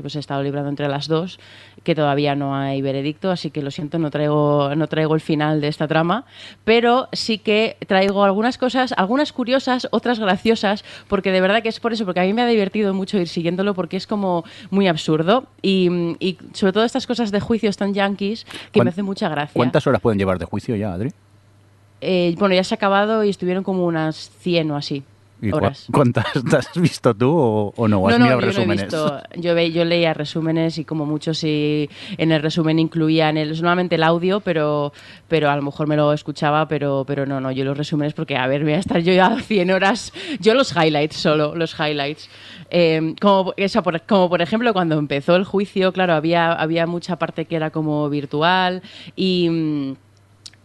pues he estado librando entre las dos que todavía no hay veredicto así que lo siento no traigo no traigo el final de esta trama pero sí que traigo algunas cosas algunas curiosas otras graciosas porque de verdad que es por eso porque a mí me ha divertido mucho ir siguiéndolo porque es como muy absurdo y, y sobre todo estas cosas de juicios tan yankees que ¿Cuán- me hace mucha gracia ¿Cuántas horas pueden llevar de juicio ya, Adri? Eh, bueno, ya se ha acabado y estuvieron como unas 100 o así. ¿Y horas. cuántas has visto tú o, o no? ¿O has No, no, mirado yo no he resúmenes? visto. Yo, ve- yo leía resúmenes y como mucho si en el resumen incluían el, solamente el audio, pero, pero a lo mejor me lo escuchaba, pero, pero no, no, yo los resúmenes porque, a ver, voy a estar yo ya 100 horas, yo los highlights solo, los highlights. Eh, como, eso, por, como por ejemplo cuando empezó el juicio, claro, había, había mucha parte que era como virtual y...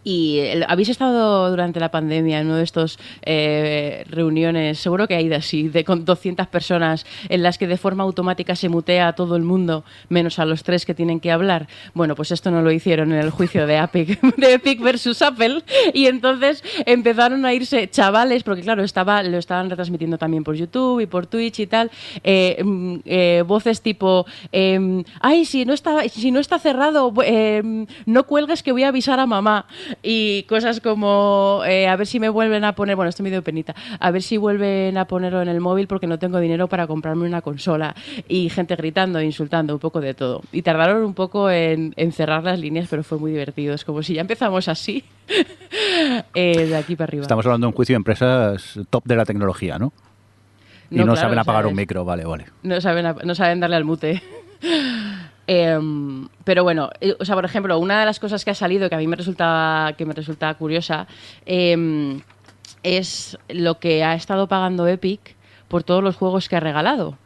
y el- habéis estado durante la pandemia en uno de estos eh, reuniones, seguro que hay de así, de con 200 personas en las que de forma automática se mutea a todo el mundo, menos a los tres que tienen que hablar. Bueno, pues esto no lo hicieron en el juicio de Epic, de Epic versus Apple, y entonces empezaron a irse chavales, porque claro, estaba, lo estaban retransmitiendo también por YouTube y por Twitch y tal, eh, mm, eh, voces tipo, em, ay, si no está, si no está cerrado, em, no cuelgues que voy a avisar a mamá. Y cosas como, eh, a ver si me vuelven a poner, bueno, esto me dio penita, a ver si vuelven a ponerlo en el móvil porque no tengo dinero para comprarme una consola. Y gente gritando, insultando, un poco de todo. Y tardaron un poco en, en cerrar las líneas, pero fue muy divertido. Es como si ya empezamos así, eh, de aquí para arriba. Estamos hablando de un juicio de empresas top de la tecnología, ¿no? Y no, claro, saben apagar un micro, vale, vale. No saben, no saben darle al mute. Em, pero bueno, eh, o sea, por ejemplo, una de las cosas que ha salido que a mí me resulta, que me resulta curiosa em, es lo que ha estado pagando Epic por todos los juegos que ha regalado.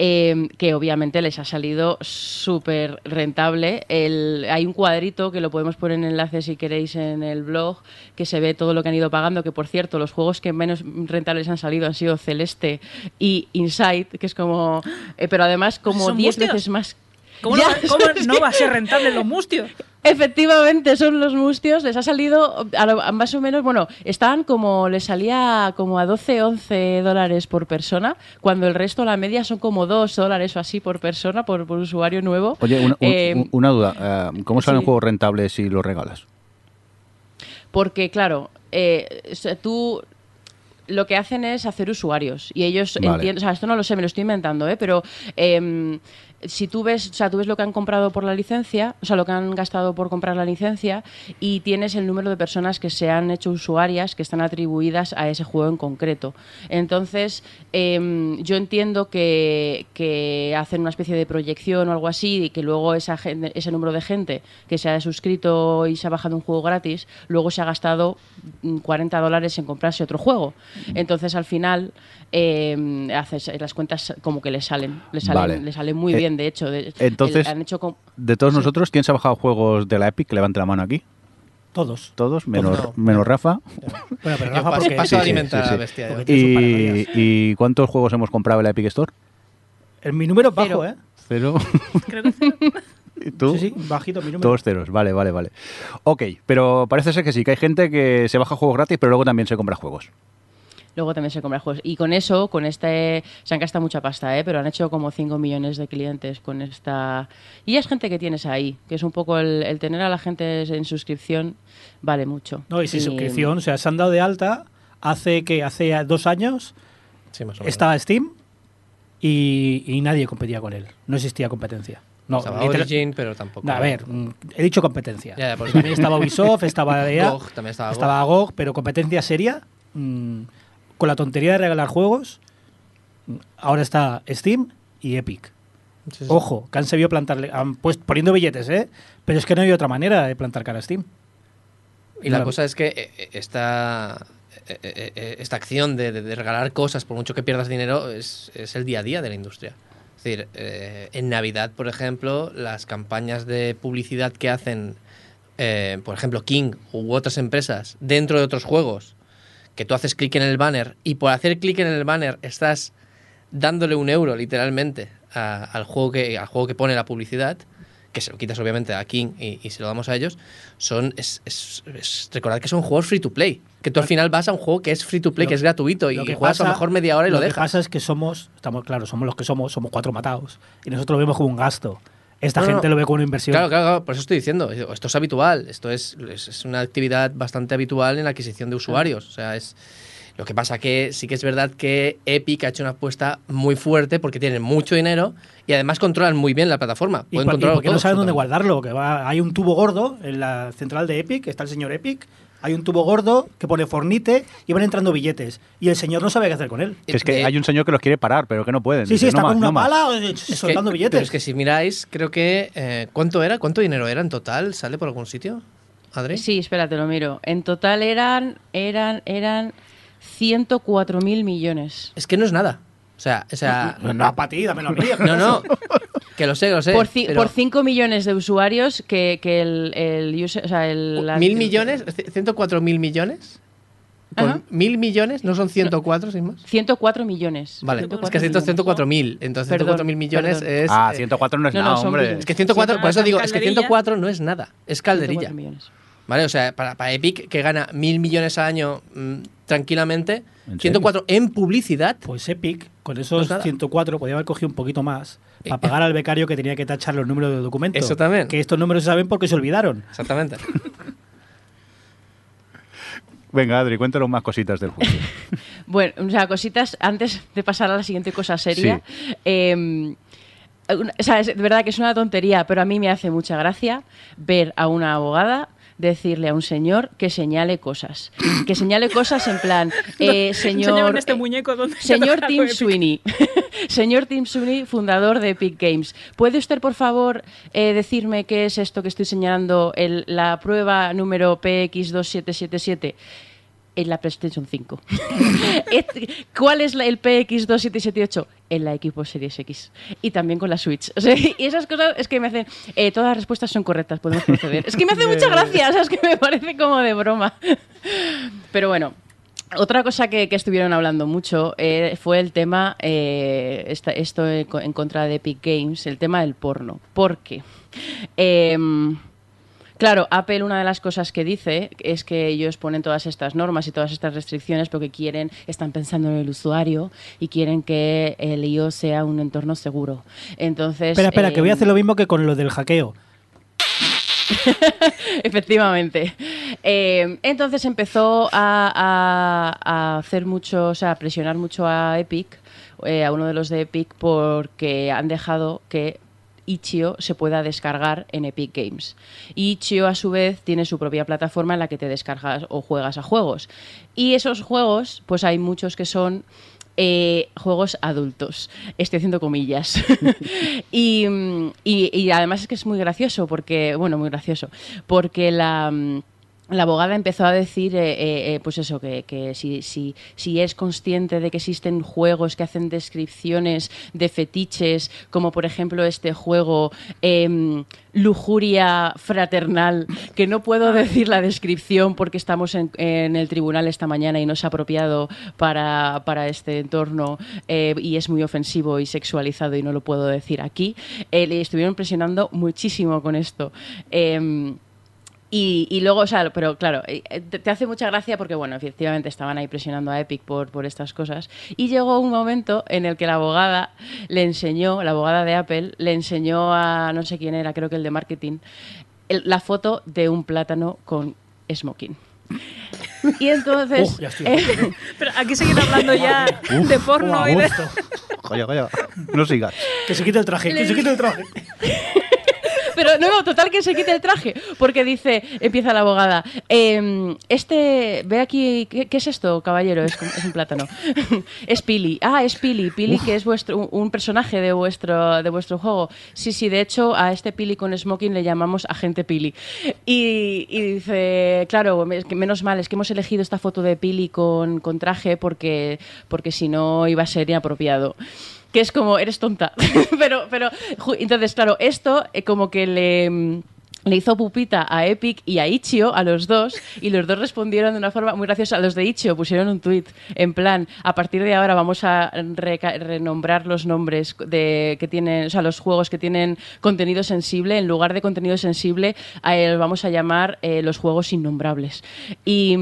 Em, que obviamente les ha salido súper rentable. El- hay un cuadrito que lo podemos poner en enlace si queréis en el blog, que se ve todo lo que han ido pagando, que por cierto, los juegos que menos rentables han salido han sido Celeste y Inside, que es como... eh, pero además como ¿Son 10 mustios? veces más... ¿Cómo, Ya, no, va- cómo es no que- va a ser rentable los mustios? Efectivamente, son los mustios. Les ha salido a lo- a más o menos, bueno, estaban como, les salía como a 12, 11 dólares por persona, cuando el resto, la media, son como 2 dólares o así por persona, por, por usuario nuevo. Oye, una, un- Eh, un- una duda. eh, ¿Cómo salen sí. juegos rentables si los regalas? Porque, claro, eh, tú lo que hacen es hacer usuarios y ellos Vale. entienden, o sea, esto no lo sé, me lo estoy inventando, ¿eh? pero em, si tú ves, o sea, tú ves lo que han comprado por la licencia, o sea, lo que han gastado por comprar la licencia y tienes el número de personas que se han hecho usuarias que están atribuidas a ese juego en concreto. Entonces, em, yo entiendo que, hacen una especie de proyección o algo así y que luego esa ese número de gente que se ha suscrito y se ha bajado un juego gratis, luego se ha gastado mm, 40 dólares en comprarse otro juego. Entonces, al final, em, haces las cuentas como que le salen, le salen, Vale. le salen muy Eh, bien, de hecho. De- entonces- el- han hecho com- De todos nosotros, ¿quién se ha bajado juegos de la Epic? Levante la mano aquí. Todos. Todos, menos, no. menos Rafa. Bueno, pero Rafa, porque paso Sí, a sí, alimentar sí, a sí. la bestia. Porque- sus ¿Y. ¿Y cuántos juegos hemos comprado en la Epic Store? el mi número es bajo, Cero. ¿eh? Cero. Creo que ¿Y tú? Sí, sí, bajito mi número. Todos ceros, vale, vale, vale. Ok, pero parece ser que sí, que hay gente que se baja juegos gratis, pero luego también se compra juegos. Luego también se compra juegos. Y con eso, con este, se han gastado mucha pasta, ¿eh? pero han hecho como 5 millones de clientes con esta... Y es gente que tienes ahí, que es un poco el, el tener a la gente en suscripción vale mucho. No, y sin suscripción, o sea, se han dado de alta hace que hace dos años Sí, más o menos. estaba Steam y, y nadie competía con él. No existía competencia. No, Estaba Origin, pero tampoco. No, a ver, mm, he dicho competencia. Ya, ya, por eso. También estaba Ubisoft, estaba EA, GOG, también estaba GOG. estaba GOG, pero competencia seria, mm, con la tontería de regalar juegos, ahora está Steam y Epic. Sí, sí. Ojo, que han sabido plantarle, han puesto, poniendo billetes, ¿eh? Pero es que no hay otra manera de plantar cara a Steam. Y la cosa es que eh, eh, esta, eh, esta acción de, de- de regalar cosas, por mucho que pierdas dinero, es, es el día a día de la industria. Es decir, eh, en Navidad, por ejemplo, las campañas de publicidad que hacen, eh, por ejemplo, King u otras empresas dentro de otros juegos, que tú haces clic en el banner y por hacer clic en el banner estás dándole un euro literalmente a- al, juego que, al juego que pone la publicidad, que se lo quitas obviamente a King y, y se lo damos a ellos, son es, es- que son juegos free to play. Que tú al final vas a un juego que es free to play, Lo- que es gratuito y Lo que juegas a lo pasa- mejor media hora y lo, que dejas. pasa es que somos, estamos claro, somos los que somos, somos cuatro matados. Y nosotros lo vemos como un gasto. Esta No, gente no. lo ve como una inversión. Claro, claro, claro, por eso estoy diciendo, esto es habitual, esto es, es, una actividad bastante habitual en la adquisición de usuarios. O sea, es lo que pasa que sí que es verdad que Epic ha hecho una apuesta muy fuerte porque tienen mucho dinero y además controlan muy bien la plataforma. Y, Pueden y controlarlo porque no saben dónde guardarlo. Que va, hay un tubo gordo en la central de Epic, está el señor Epic, Hay un tubo gordo que pone Fornite y van entrando billetes. Y el señor no sabe qué hacer con él. Que es que De- hay un señor que los quiere parar, pero que no pueden. Sí, sí, Dice, está "No con más, una no más". pala eh, Es que- soltando Pero billetes. es que si miráis, creo que. eh, ¿Cuánto era? ¿Cuánto dinero era en total? ¿Sale por algún sitio? ¿Adri? Sí, espérate, lo miro. En total eran, eran, eran 104.000 millones. Es que no es nada. O sea, o sea. No, no, para ti, dame la mía. No, no. Que lo sé, lo sé. por, pero por 5 millones de usuarios que, que el, el user- o sea, el, la- ¿Mil millones? ¿104 mil millones? ¿Con Ajá. mil millones? ¿No son 104 sin más? 104 millones. Vale, 104 es que estos millones. 104 mil. Entonces Perdón, 104 mil millones perdón. es. Ah, eh, 104 no es no, no, nada, son hombre. Es que 104, por eso digo, es que calderilla. 104 no es nada. Es calderilla. 104 millones. ¿Vale? O sea, para, para Epic, que gana mil millones al año mm, tranquilamente, ¿En 104 en publicidad. Pues Epic, con Pues esos nada. 104, podía haber cogido un poquito más Eh, para pagar al becario que tenía que tachar los números del documento. Eso también. Que estos números se saben porque se olvidaron. Exactamente. Venga, Adri, cuéntanos más cositas del juego. Bueno, o sea, cositas antes de pasar a la siguiente cosa seria. eh, o sea, es, de verdad que es una tontería, pero a mí me hace mucha gracia ver a una abogada decirle a un señor que señale cosas. Que señale cosas en plan, eh, señor... Este eh, muñeco donde Señor Tim. Sweeney, señor Tim Sweeney, fundador de Epic Games, ¿puede usted por favor eh, decirme qué es esto que estoy señalando, el- la prueba número PX2777? En la PlayStation 5. Et- ¿Cuál es la- el PX2778? En la Xbox Series X. Y también con la Switch. O sea, y esas cosas es que me hacen. eh, todas las respuestas son correctas, podemos proceder. Es que me hace mucha gracia, o sea, es que me parece como de broma. Pero bueno, otra cosa que, que estuvieron hablando mucho eh, fue el tema, eh, esta- esto en contra de Epic Games, el tema del porno. ¿Por qué? Em, Claro, Apple una de las cosas que dice es que ellos ponen todas estas normas y todas estas restricciones porque quieren, están pensando en el usuario y quieren que el iOS sea un entorno seguro. Entonces, Espera, espera, que voy a em, hacer lo mismo que con lo del hackeo. Efectivamente. Eh, entonces empezó a, a- a hacer mucho, o sea, a presionar mucho a Epic, eh, a uno de los de Epic, porque han dejado que Itch.io se pueda descargar en Epic Games. Y a su vez tiene su propia plataforma en la que te descargas o juegas a juegos. Y esos juegos, pues hay muchos que son eh, juegos adultos. Estoy haciendo comillas. y, mm, y- y además es que es muy gracioso, porque, bueno, muy gracioso, porque la... la abogada empezó a decir, eh, eh, eh, pues eso, que, que si, si, si es consciente de que existen juegos que hacen descripciones de fetiches, como por ejemplo este juego em, Lujuria Fraternal, que no puedo decir la descripción porque estamos en, en el tribunal esta mañana y no es apropiado para, para este entorno y es muy ofensivo y sexualizado y no lo puedo decir aquí, le estuvieron presionando muchísimo con esto. Y, y luego, o sea, pero claro, eh, te, te hace mucha gracia porque, bueno, efectivamente estaban ahí presionando a Epic por, por estas cosas. Y llegó un momento en el que la abogada le enseñó, la abogada de Apple, le enseñó a no sé quién era, creo que el de marketing, el- la foto de un plátano con smoking. Y entonces. Uf, ya estoy. eh, Pero aquí seguir hablando ya de porno y de... Calla, calla. No sigas. Que se quite el traje, que se quite el traje. Pero no, no, total que se quite el traje. Porque dice, empieza la abogada, em, este, ve aquí, ¿qué, qué es esto, caballero? Es, es un plátano. es Pili. Ah, es Pili. Pili, que es vuestro, un, un personaje de vuestro, de vuestro juego. Sí, sí, de hecho, a este Pili con smoking le llamamos agente Pili. Y, y dice, claro, menos mal, es que hemos elegido esta foto de Pili con, con traje porque, porque si no iba a ser inapropiado que es como, eres tonta. pero, pero, entonces, claro, esto eh, como que le, mm, hizo pupita a Epic y a Ichio, a los dos, y los dos respondieron de una forma muy graciosa. Los de Ichio pusieron un tuit en plan, a partir de ahora vamos a renombrar los nombres de, que tienen, o sea, los juegos que tienen contenido sensible, en lugar de contenido sensible, a él vamos a llamar eh, los juegos innombrables. Y...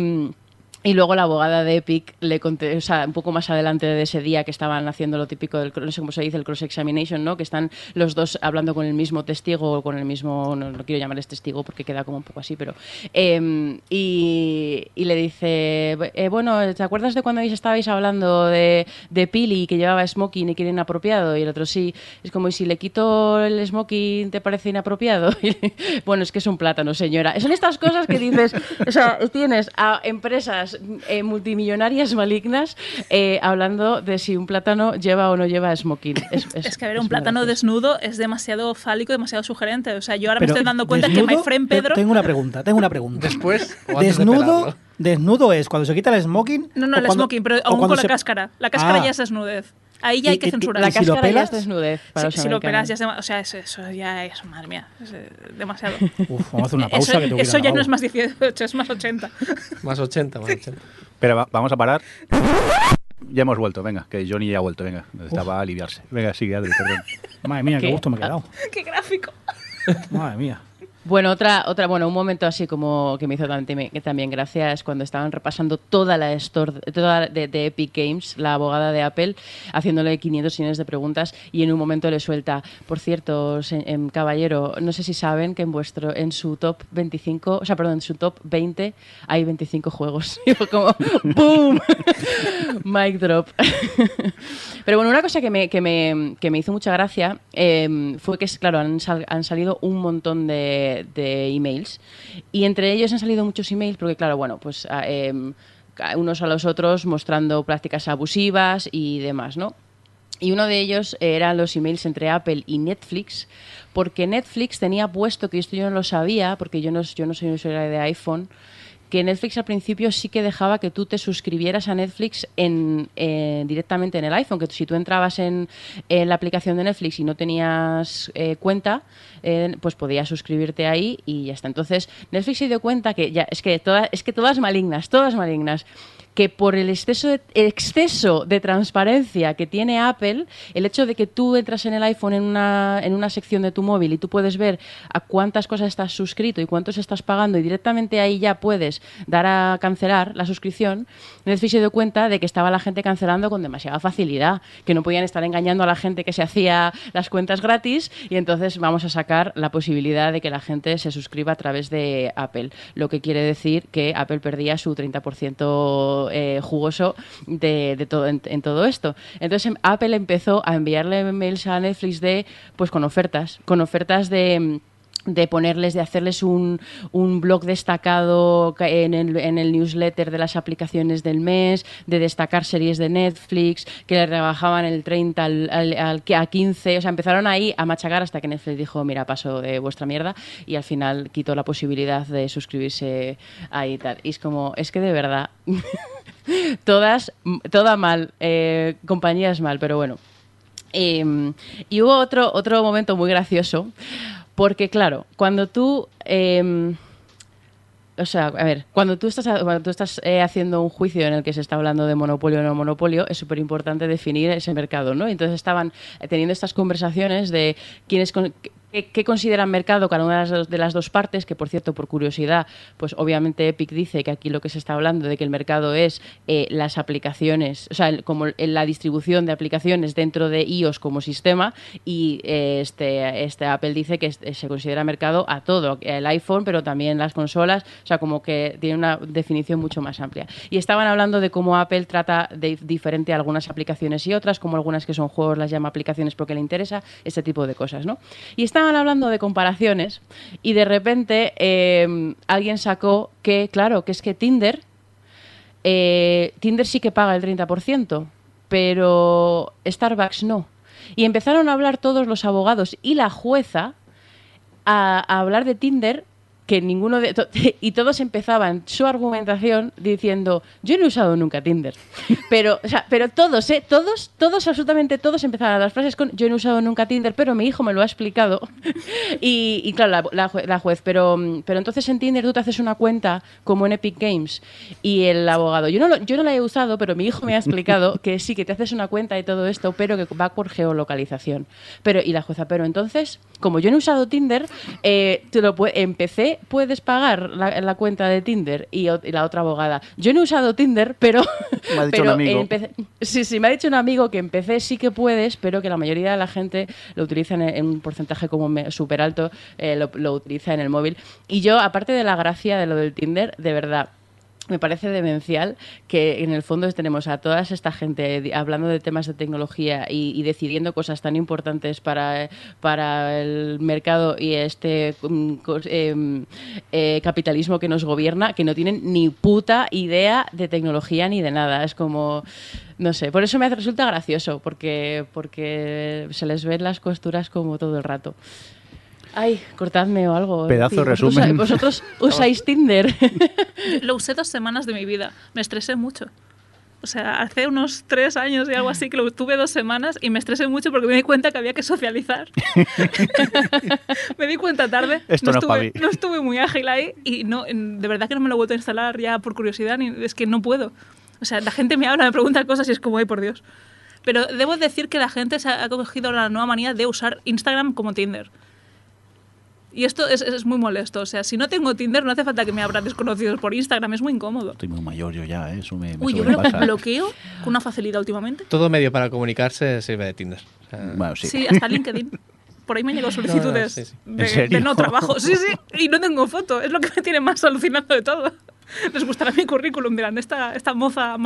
Y luego la abogada de Epic le conté, un poco más adelante de ese día que estaban haciendo lo típico del, no sé cómo se dice, el cross-examination, ¿no? Que están los dos hablando con el mismo testigo o con el mismo, no, no quiero llamarles testigo porque queda como un poco así, pero... eh, y, le dice, eh, bueno, ¿te acuerdas de cuando estabais hablando de, de Pili que llevaba smoking y que era inapropiado? Y el otro sí, es como, ¿y si le quito el smoking te parece inapropiado? Bueno, es que es un plátano, señora. Son estas cosas que dices, o sea, tienes a empresas eh, multimillonarias malignas eh, hablando de si un plátano lleva o no lleva smoking. Es, Es que, a ver, un plátano desnudo es demasiado fálico, demasiado sugerente. O sea, yo ahora me estoy dando cuenta que my friend Pedro... Tengo una pregunta, tengo una pregunta. Después, o antes de Desnudo, desnudo es cuando se quita el smoking. No, no, el cuando- smoking, pero aún con la se- cáscara. La cáscara Ah. ya es desnudez. Ahí ya hay que censurar. La ¿Y si lo cáscara ya pelas? es desnudez para Si, si lo pelas ya es dema- O sea, eso, eso ya es, madre mía, es eh, demasiado. Uf, vamos a hacer una pausa eso que tengo que ir eso ya no es más 18, es más 80. Más 80, más 80. Pero va- vamos a parar. Ya hemos vuelto, venga, que Johnny ya ha vuelto, venga. Necesitaba aliviarse. Venga, sigue, Adri, perdón. Madre mía, qué ¿Qué? gusto me he quedado. ¡Qué gráfico! Madre mía. Bueno, otra, otra, bueno, un momento así como que me hizo también, también gracia es cuando estaban repasando toda la store toda de, Epic Games, la abogada de Apple, haciéndole 500 millones de preguntas y en un momento le suelta, por cierto, se- em, caballero, no sé si saben que en vuestro, en su top 25, o sea, perdón, en su top 20 hay 25 juegos. Y fue como, ¡boom! Mic drop. Pero bueno, una cosa que me, que me, que me hizo mucha gracia eh, fue que, claro, han, sal- han salido un montón de, de emails y entre ellos han salido muchos emails porque, claro, bueno, pues a- em, unos a los otros mostrando prácticas abusivas y demás, ¿no? Y uno de ellos eran los emails entre Apple y Netflix, porque Netflix tenía puesto, que esto yo no lo sabía, porque yo no, yo no soy usuaria de iPhone, que Netflix al principio sí que dejaba que tú te suscribieras a Netflix en, eh, directamente en el iPhone, que si tú entrabas en, en la aplicación de Netflix y no tenías eh, cuenta, pues podías suscribirte ahí y ya está. Entonces Netflix se dio cuenta que ya es que todas es que todas malignas, todas malignas que por el exceso de, exceso de transparencia que tiene Apple, el hecho de que tú entras en el iPhone en una, en una sección de tu móvil y tú puedes ver a cuántas cosas estás suscrito y cuántos estás pagando y directamente ahí ya puedes dar a cancelar la suscripción, Netflix se dio cuenta de que estaba la gente cancelando con demasiada facilidad, que no podían estar engañando a la gente que se hacía las cuentas gratis y entonces vamos a sacar la posibilidad de que la gente se suscriba a través de Apple, lo que quiere decir que Apple perdía su 30% eh, jugoso de, todo, en, en todo esto. Entonces em- Apple empezó a enviarle mails a Netflix de pues con ofertas, con ofertas de de ponerles, de hacerles un, un blog destacado ca- en el, en el newsletter de las aplicaciones del mes, de destacar series de Netflix, que le rebajaban el 30 al, al- al- a 15, o sea, empezaron ahí a machacar hasta que Netflix dijo, mira, paso de vuestra mierda, y al final quitó la posibilidad de suscribirse ahí y tal. Y es como, es que de verdad, todas, toda mal, eh, compañías mal, pero bueno. Eh, y hubo otro, otro momento muy gracioso, porque claro, cuando tú... eh, o sea, a ver, cuando tú estás, cuando tú estás eh, haciendo un juicio en el que se está hablando de monopolio o no monopolio, es súper importante definir ese mercado, ¿no? Entonces estaban teniendo estas conversaciones de quiénes con- qué, consideran mercado cada una de las, dos, partes, que por cierto, por curiosidad, pues obviamente Epic dice que aquí lo que se está hablando de que el mercado es eh, las aplicaciones, o sea, el- como la distribución de aplicaciones dentro de iOS como sistema y eh, este, este Apple dice que se considera mercado a todo, el iPhone, pero también las consolas, o sea, como que tiene una definición mucho más amplia. Y estaban hablando de cómo Apple trata de diferente algunas aplicaciones y otras, como algunas que son juegos las llama aplicaciones porque le interesa, este tipo de cosas, ¿no? Y estaban hablando de comparaciones y de repente eh, alguien sacó que, claro, que es que Tinder eh, Tinder sí que paga el 30%, pero Starbucks no. Y empezaron a hablar todos los abogados y la jueza a hablar de Tinder que ninguno de to- y todos empezaban su argumentación diciendo yo no he usado nunca Tinder pero o sea, pero todos ¿eh? todos todos absolutamente todos empezaban las frases con yo no he usado nunca Tinder pero mi hijo me lo ha explicado. Y, y claro la, la jue- la juez pero pero entonces en Tinder tú te haces una cuenta como en Epic Games y el abogado yo no lo- yo no la he usado pero mi hijo me ha explicado que sí que te haces una cuenta y todo esto pero que va por geolocalización pero y la jueza pero entonces como yo no he usado Tinder eh, te lo empecé qué puedes pagar la, la cuenta de Tinder? Y, la otra abogada, yo no he usado Tinder, pero... Me ha dicho pero un amigo. empecé- sí, sí, me ha dicho un amigo que empecé sí que puedes, pero que la mayoría de la gente lo utiliza en, en un porcentaje como súper alto, eh, lo, lo utiliza en el móvil. Y yo, aparte de la gracia de lo del Tinder, de verdad, me parece demencial que en el fondo tenemos a toda esta gente hablando de temas de tecnología y, decidiendo cosas tan importantes para, para el mercado y este mm, em, eh, capitalismo que nos gobierna que no tienen ni puta idea de tecnología ni de nada. Es como, no sé, por eso me resulta gracioso, porque, porque se les ven las costuras como todo el rato. Ay, cortadme o algo. Pedazo de ¿Vosotros- resumen. Vosotros usáis Tinder. Lo usé dos semanas de mi vida. Me estresé mucho. O sea, hace unos tres años y algo así que lo tuve dos semanas y me estresé mucho porque me di cuenta que había que socializar. me di cuenta tarde. Esto no es pa' estuve, mí. no estuve muy ágil ahí y no, de verdad que no me lo he vuelto a instalar ya por curiosidad. Ni, es que no puedo. O sea, la gente me habla, me pregunta cosas y es como, ay, por Dios. Pero debo decir que la gente se ha cogido la nueva manía de usar Instagram como Tinder. Y esto es, es muy molesto. O sea, si no tengo Tinder, no hace falta que me abran desconocidos por Instagram. Es muy incómodo. Estoy muy mayor yo ya, ¿eh? eso me, me Uy, yo me lo sobrepasa. bloqueo con una facilidad últimamente. Todo medio para comunicarse sirve de Tinder. O sea, Bueno, sí. Sí, hasta LinkedIn. Por ahí me han llegado solicitudes sí, sí. ¿En De, serio? de no trabajo. Sí, sí. Y no tengo foto. Es lo que me tiene más alucinando de todo. Les gustará mi currículum. Dirán, esta, esta moza...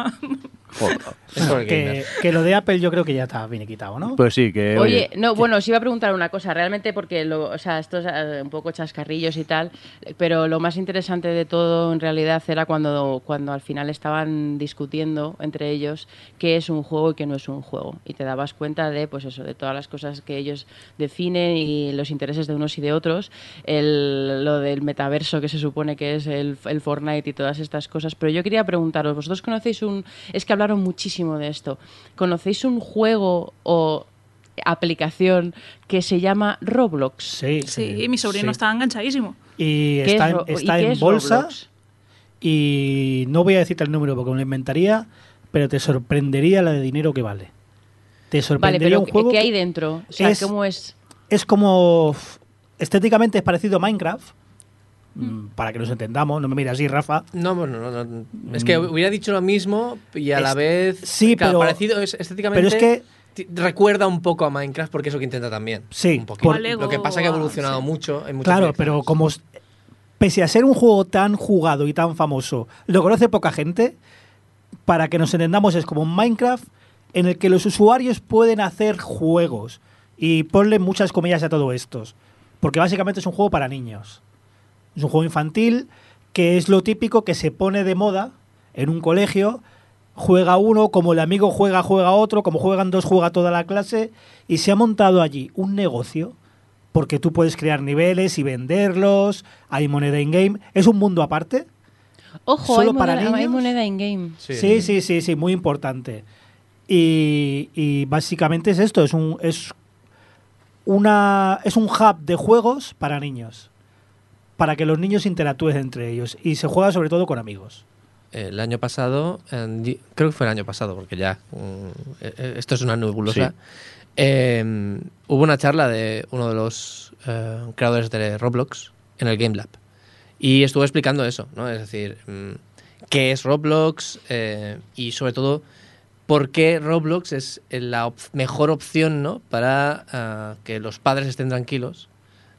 Joder. es Que, que lo de Apple yo creo que ya está bien quitado, ¿no? Pues sí, que. Oye, no, bueno, os iba a preguntar una cosa, realmente porque, lo, o sea, esto es eh, un poco chascarrillos y tal, pero lo más interesante de todo en realidad era cuando, cuando al final estaban discutiendo entre ellos qué es un juego y qué no es un juego. Y te dabas cuenta de, pues eso, de todas las cosas que ellos definen y los intereses de unos y de otros, el, lo del metaverso que se supone que es el, el Fortnite y todas estas cosas. Pero yo quería preguntaros, ¿vosotros conocéis un... Es que hablaron muchísimo de esto. ¿Conocéis un juego o aplicación que se llama Roblox? Sí, Sí, mi sobrino sí. está enganchadísimo. Y ¿Qué está, es en, y está qué en es bolsa Roblox? y no voy a decirte el número porque me lo inventaría, pero te sorprendería la de dinero que vale. Te Vale, sorprendería pero un ¿qué, juego qué hay dentro? O sea, es- ¿cómo es? es como estéticamente es parecido a Minecraft. Mm, Para que nos entendamos, no me mires así, Rafa. No, bueno, no, no, Es que hubiera dicho lo mismo y a la vez. sí, claro, pero- Parecido es, estéticamente. Pero es que Recuerda un poco a Minecraft porque es lo que intenta también. Sí, Un poquito. por- Lo que pasa es que ha evolucionado sí. mucho. en muchas Claro, pero como pese a ser un juego tan jugado y tan famoso, lo conoce poca gente, para que nos entendamos es como un Minecraft en el que los usuarios pueden hacer juegos y ponle muchas comillas a todo esto, porque básicamente es un juego para niños. Es un juego infantil que es lo típico que se pone de moda en un colegio, juega uno, como el amigo juega, juega otro, como juegan dos, juega toda la clase, y se ha montado allí un negocio porque tú puedes crear niveles y venderlos, hay moneda in-game, es un mundo aparte. Ojo, ¿Solo hay, para moneda, hay niños? moneda in-game. Sí, sí, sí, sí, muy importante. Y, y básicamente es esto, es un, es, una, es un hub de juegos para niños, para que los niños interactúen entre ellos, y se juega sobre todo con amigos. El año pasado, creo que fue el año pasado, porque ya mm, eh, eh, esto es una nebulosa. Sí. eh, hubo una charla de uno de los eh, creadores de Roblox en el Game Lab y estuvo explicando eso, ¿no? Es decir, mm, qué es Roblox eh, y sobre todo por qué Roblox es la op- mejor opción, ¿no? Para ah, que los padres estén tranquilos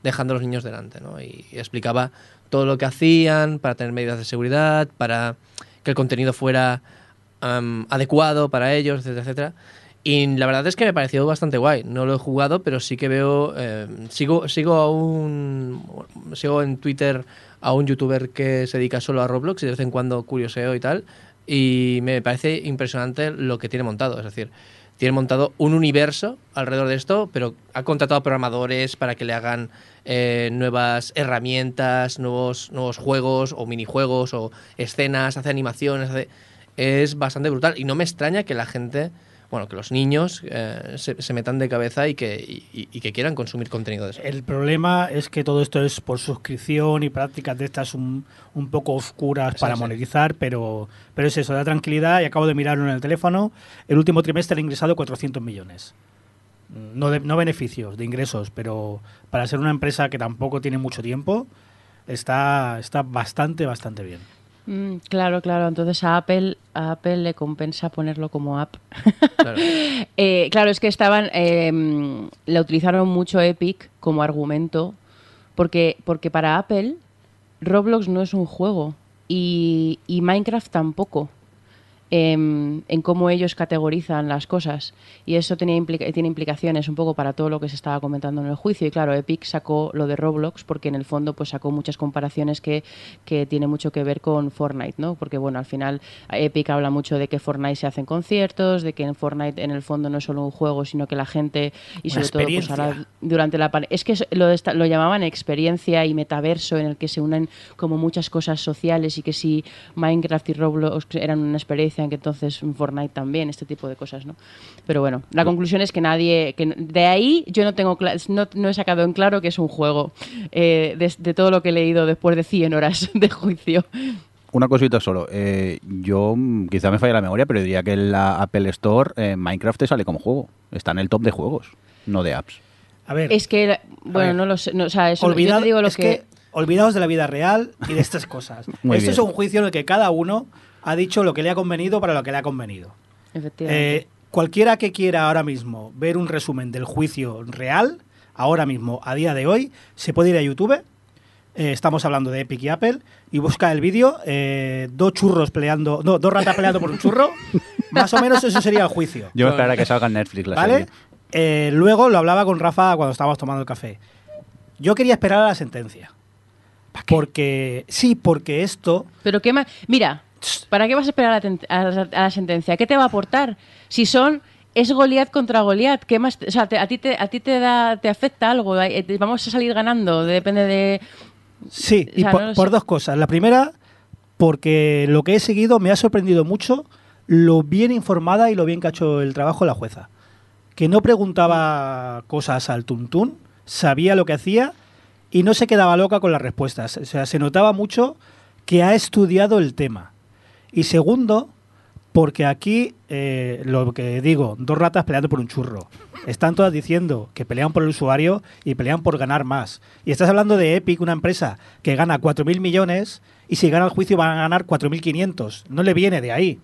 dejando a los niños delante, ¿no? Y, explicaba todo lo que hacían para tener medidas de seguridad, para que el contenido fuera adecuado para ellos, etcétera, etcétera. Y la verdad es que me pareció bastante guay. No lo he jugado, pero sí que veo. eh, sigo, sigo a un. Sigo en Twitter a un youtuber que se dedica solo a Roblox y de vez en cuando curioseo y tal. Y me parece impresionante lo que tiene montado. Es decir, tiene montado un universo alrededor de esto, pero ha contratado programadores para que le hagan eh, nuevas herramientas, nuevos, nuevos juegos o minijuegos o escenas, hace animaciones, hace... es bastante brutal. Y no me extraña que la gente, bueno, que los niños eh, se, se metan de cabeza y que, y- y que quieran consumir contenido de eso. El problema es que todo esto es por suscripción y prácticas de estas un, un poco oscuras Sí, para sí. monetizar, pero, pero es eso, da tranquilidad y acabo de mirarlo en el teléfono. El último trimestre ha ingresado 400 millones. No, de- no beneficios, de ingresos, pero para ser una empresa que tampoco tiene mucho tiempo, está, está bastante, bastante bien. Mm, claro, claro. Entonces a Apple, a Apple le compensa ponerlo como app. Claro. Eh, claro, es que estaban. eh, la utilizaron mucho Epic como argumento. Porque, porque para Apple, Roblox no es un juego. Y, y Minecraft tampoco. Em, en cómo ellos categorizan las cosas. Y eso tenía implica- tiene implicaciones un poco para todo lo que se estaba comentando en el juicio. Y claro, Epic sacó lo de Roblox porque en el fondo pues sacó muchas comparaciones que, que tiene mucho que ver con Fortnite, ¿no? Porque bueno, al final Epic habla mucho de que Fortnite se hacen conciertos, de que en Fortnite en el fondo no es solo un juego, sino que la gente y Una sobre todo pues ahora durante la pan- es que lo, lo llamaban experiencia y metaverso en el que se unen como muchas cosas sociales y que si Minecraft y Roblox eran una experiencia en que entonces Fortnite también este tipo de cosas no pero bueno la conclusión es que nadie que de ahí yo no tengo no, no he sacado en claro que es un juego eh, de, de todo lo que he leído después de 100 horas de juicio Una cosita solo. eh, yo mm, quizá me falla la memoria, pero diría que en la Apple Store eh, Minecraft te sale como juego. Está en el top de juegos, no de apps. A ver, es que bueno ver. no lo sé no, o sea eso, yo olvidad- te digo lo es que, que olvidaos de la vida real y de estas cosas. Muy Esto bien. es un juicio en el que cada uno ha dicho lo que le ha convenido para lo que le ha convenido. efectivamente Eh, cualquiera que quiera ahora mismo ver un resumen del juicio real, ahora mismo, a día de hoy, se puede ir a YouTube. eh, estamos hablando de Epic y Apple y busca el vídeo, eh, dos churros peleando, no, dos ratas peleando por un churro, más o menos eso sería el juicio. Yo me esperaría que salga en Netflix la ¿Vale? serie. Eh, luego lo hablaba con Rafa cuando estábamos tomando el café. Yo quería esperar a la sentencia. Porque, sí, porque esto, Pero qué más. Mira, ¿para qué vas a esperar a la, ten- a la- a la sentencia? ¿Qué te va a aportar? Si son. Es Goliat contra Goliat. ¿Qué más? o sea, te- a ti te, a ti te da, te afecta algo. Eh, Vamos a salir ganando. Depende de. Sí, O y por, no por dos cosas. La primera, porque lo que he seguido me ha sorprendido mucho lo bien informada y lo bien que ha hecho el trabajo la jueza. Que no preguntaba cosas al tuntún, sabía lo que hacía y no se quedaba loca con las respuestas. O sea, se notaba mucho que ha estudiado el tema. Y segundo, porque aquí, eh, lo que digo, dos ratas peleando por un churro. Están todas diciendo que pelean por el usuario y pelean por ganar más. Y estás hablando de Epic, una empresa que gana 4.000 millones y si gana el juicio van a ganar 4.500. No le viene de ahí.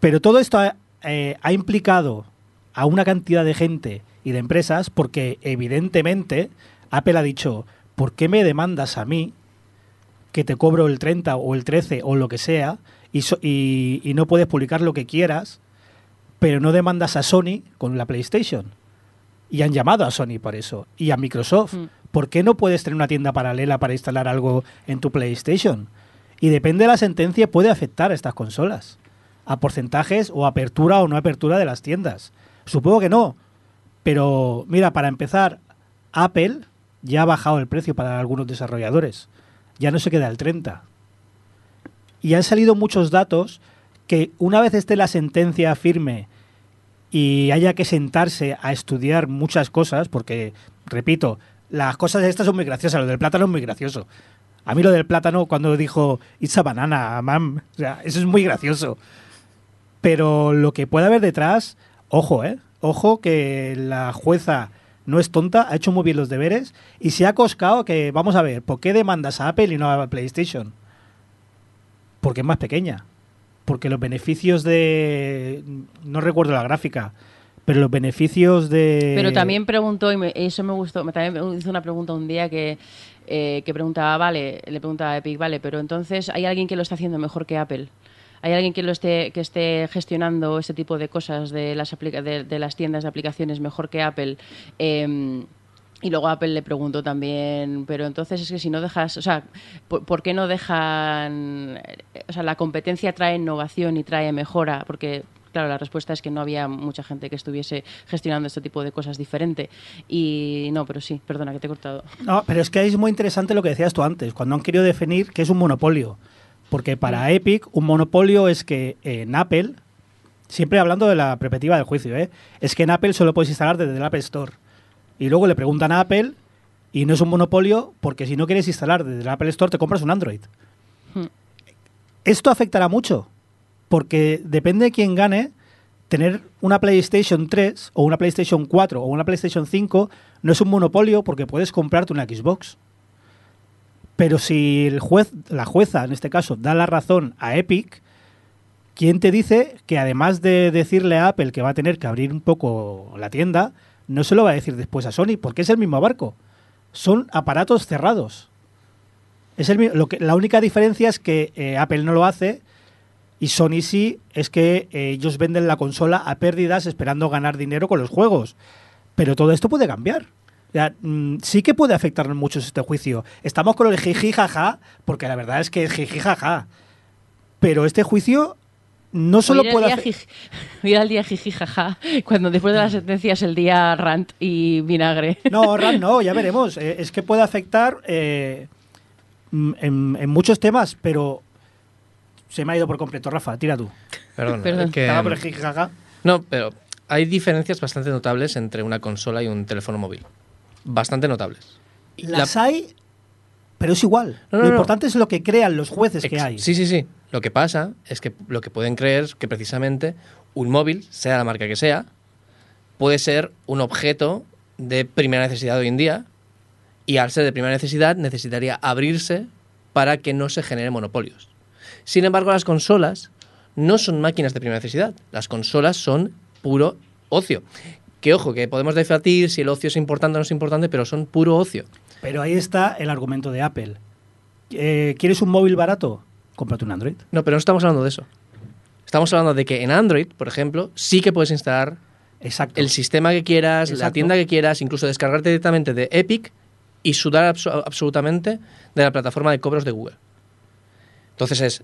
Pero todo esto ha, eh, ha implicado a una cantidad de gente y de empresas porque evidentemente Apple ha dicho, ¿por qué me demandas a mí que te cobro el 30 o el 13 o lo que sea y, so- y- y no puedes publicar lo que quieras, pero no demandas a Sony con la PlayStation? Y han llamado a Sony por eso y a Microsoft. Mm. ¿Por qué no puedes tener una tienda paralela para instalar algo en tu PlayStation? Y depende de la sentencia, puede afectar a estas consolas. A porcentajes o apertura o no apertura de las tiendas. Supongo que no. Pero mira, para empezar, Apple ya ha bajado el precio para algunos desarrolladores. Ya no se queda el 30. Y han salido muchos datos que una vez esté la sentencia firme y haya que sentarse a estudiar muchas cosas, porque, repito, las cosas estas son muy graciosas, lo del plátano es muy gracioso. A mí lo del plátano cuando dijo It's a banana, mam, o sea, eso es muy gracioso. Pero lo que puede haber detrás, ojo, ¿eh? Ojo que la jueza no es tonta, ha hecho muy bien los deberes y se ha coscado que, vamos a ver, ¿por qué demandas a Apple y no a PlayStation? Porque es más pequeña. Porque los beneficios de... No recuerdo la gráfica, pero los beneficios de... Pero también preguntó, y me- eso me gustó, también me hizo una pregunta un día que, eh, que preguntaba, vale, le preguntaba a Epic, vale, pero entonces hay alguien que lo está haciendo mejor que Apple. Hay alguien que lo esté que esté gestionando este tipo de cosas de las de, de las tiendas de aplicaciones mejor que Apple. Em, y luego Apple le preguntó también, pero entonces es que si no dejas, o sea, ¿por, por qué no dejan, o sea, la competencia trae innovación y trae mejora? Porque, claro, la respuesta es que no había mucha gente que estuviese gestionando este tipo de cosas diferente. Y no, pero sí, perdona que te he cortado. No, pero es que es muy interesante lo que decías tú antes, cuando han querido definir qué es un monopolio. Porque para Epic, un monopolio es que en Apple, siempre hablando de la perspectiva del juicio, ¿eh? es que en Apple solo puedes instalar desde el App Store. Y luego le preguntan a Apple y no es un monopolio porque si no quieres instalar desde el Apple Store te compras un Android. Hmm. Esto afectará mucho porque depende de quién gane, tener una PlayStation 3 o una PlayStation 4 o una PlayStation 5 no es un monopolio porque puedes comprarte una Xbox. Pero si el juez, la jueza en este caso, da la razón a Epic, ¿quién te dice que además de decirle a Apple que va a tener que abrir un poco la tienda, no se lo va a decir después a Sony? Porque es el mismo barco. Son aparatos cerrados. Es el, lo que, la única diferencia es que eh, Apple no lo hace y Sony sí, es que eh, ellos venden la consola a pérdidas esperando ganar dinero con los juegos. Pero todo esto puede cambiar. O sea, mm, sí que puede afectarnos mucho este juicio. Estamos con el jiji jaja, porque la verdad es que es jiji jaja. Pero este juicio no solo Hoy puede hacer... jiji- hoy era el día jiji jaja, cuando después de la sentencia es el día rant y vinagre. No, Ran, no, ya veremos. Eh, es que puede afectar eh, mm, en, en muchos temas, pero se me ha ido por completo. Rafa, tira tú. Perdón, Perdón. es que- Estaba por el jiji jaja. No, pero hay diferencias bastante notables entre una consola y un teléfono móvil. Bastante notables. La- Las hay, pero es igual. No, no, lo no. importante es lo que crean los jueces que hay. Sí, sí, sí. Lo que pasa es que lo que pueden creer es que precisamente un móvil, sea la marca que sea, puede ser un objeto de primera necesidad hoy en día y al ser de primera necesidad necesitaría abrirse para que no se generen monopolios. Sin embargo, las consolas no son máquinas de primera necesidad. Las consolas son puro ocio. Que ojo, que podemos debatir si el ocio es importante o no es importante, pero son puro ocio. Pero ahí está el argumento de Apple. Eh, ¿Quieres un móvil barato? Cómprate un Android. No, pero no estamos hablando de eso. Estamos hablando de que en Android, por ejemplo, sí que puedes instalar Exacto. el sistema que quieras, la tienda que quieras, incluso descargarte directamente de Epic y sudar abso- absolutamente de la plataforma de cobros de Google. Entonces es,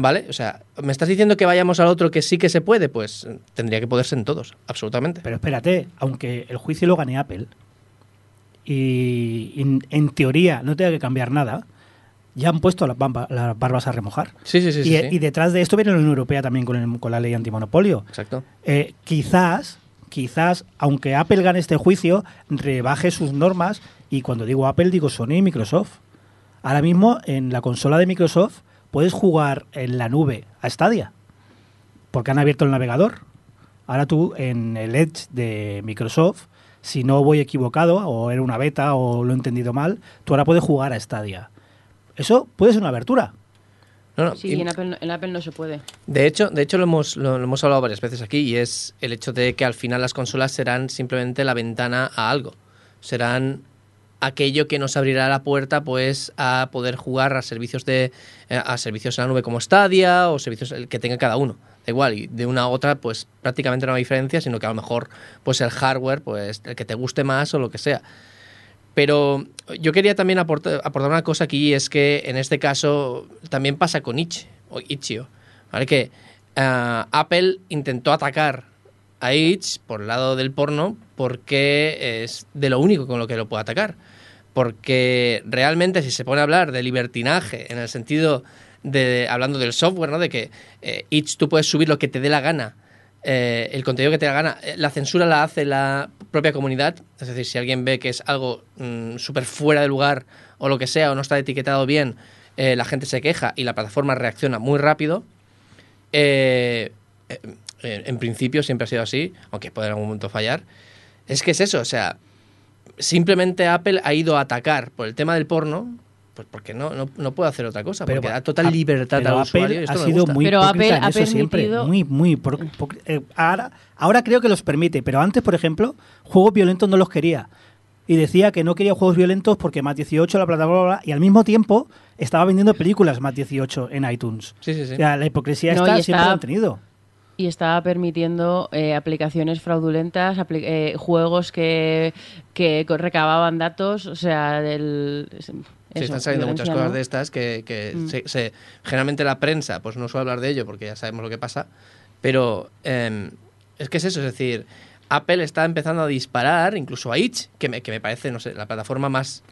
¿vale? O sea, ¿me estás diciendo que vayamos al otro que sí que se puede? Pues eh, tendría que poderse en todos, absolutamente. Pero espérate, aunque el juicio lo gane Apple y en, en teoría no tenga que cambiar nada, ya han puesto las, bamba- las barbas a remojar. Sí, sí, sí. y, sí, y sí. detrás de esto viene la Unión Europea también con, el- con la ley antimonopolio. Exacto. Eh, quizás, quizás, aunque Apple gane este juicio, rebaje sus normas y cuando digo Apple digo Sony y Microsoft. Ahora mismo en la consola de Microsoft puedes jugar en la nube a Stadia porque han abierto el navegador. Ahora tú en el Edge de Microsoft, si no voy equivocado o era una beta o lo he entendido mal, tú ahora puedes jugar a Stadia. Eso puede ser una abertura. No, no, Sí, y- en Apple, no- en Apple no se puede. De hecho, de hecho lo, hemos, lo, lo hemos hablado varias veces aquí y es el hecho de que al final las consolas serán simplemente la ventana a algo. Serán aquello que nos abrirá la puerta pues a poder jugar a servicios de eh, a servicios en la nube como Stadia o servicios el que tenga cada uno. Da igual, y de una a otra pues prácticamente no hay diferencia, sino que a lo mejor pues el hardware pues el que te guste más o lo que sea. Pero yo quería también aportar, aportar una cosa aquí, es que en este caso también pasa con Itch, o Itch.io, ¿vale? Que ah, Apple intentó atacar a Itch por el lado del porno porque es de lo único con lo que lo puede atacar. Porque realmente si se pone a hablar de libertinaje en el sentido de, hablando del software, ¿no? De que eh, tú puedes subir lo que te dé la gana eh, el contenido que te da gana. Eh, La censura la hace la propia comunidad, es decir, si alguien ve que es algo mm, súper fuera de lugar o lo que sea, o no está etiquetado bien, eh, la gente se queja y la plataforma reacciona muy rápido. En principio siempre ha sido así, aunque puede en algún momento fallar. Es que es eso, o sea, simplemente Apple ha ido a atacar por el tema del porno, pues porque no, no, no puede hacer otra cosa, Pero porque da total a- libertad pero al usuario. y Apple esto ha no sido muy Pero Apple en ha eso siempre. Muy, muy. por- por- eh, ahora, ahora creo que los permite, pero antes, por ejemplo, juegos violentos no los quería. Y decía que no quería juegos violentos porque más 18 la plataforma bla, bla, y al mismo tiempo estaba vendiendo películas más 18 en iTunes. Sí, sí, sí. O sea, la hipocresía No, está, y siempre está- la han tenido. Y estaba permitiendo eh, aplicaciones fraudulentas, apli- eh, juegos que, que recababan datos, o sea, del... Sí, están saliendo muchas cosas ¿no? de estas que, que Mm. se, se- generalmente la prensa pues no suele hablar de ello porque ya sabemos lo que pasa, pero em, es que es eso, es decir, Apple está empezando a disparar incluso a Itch, que me, que me parece, no sé, la plataforma más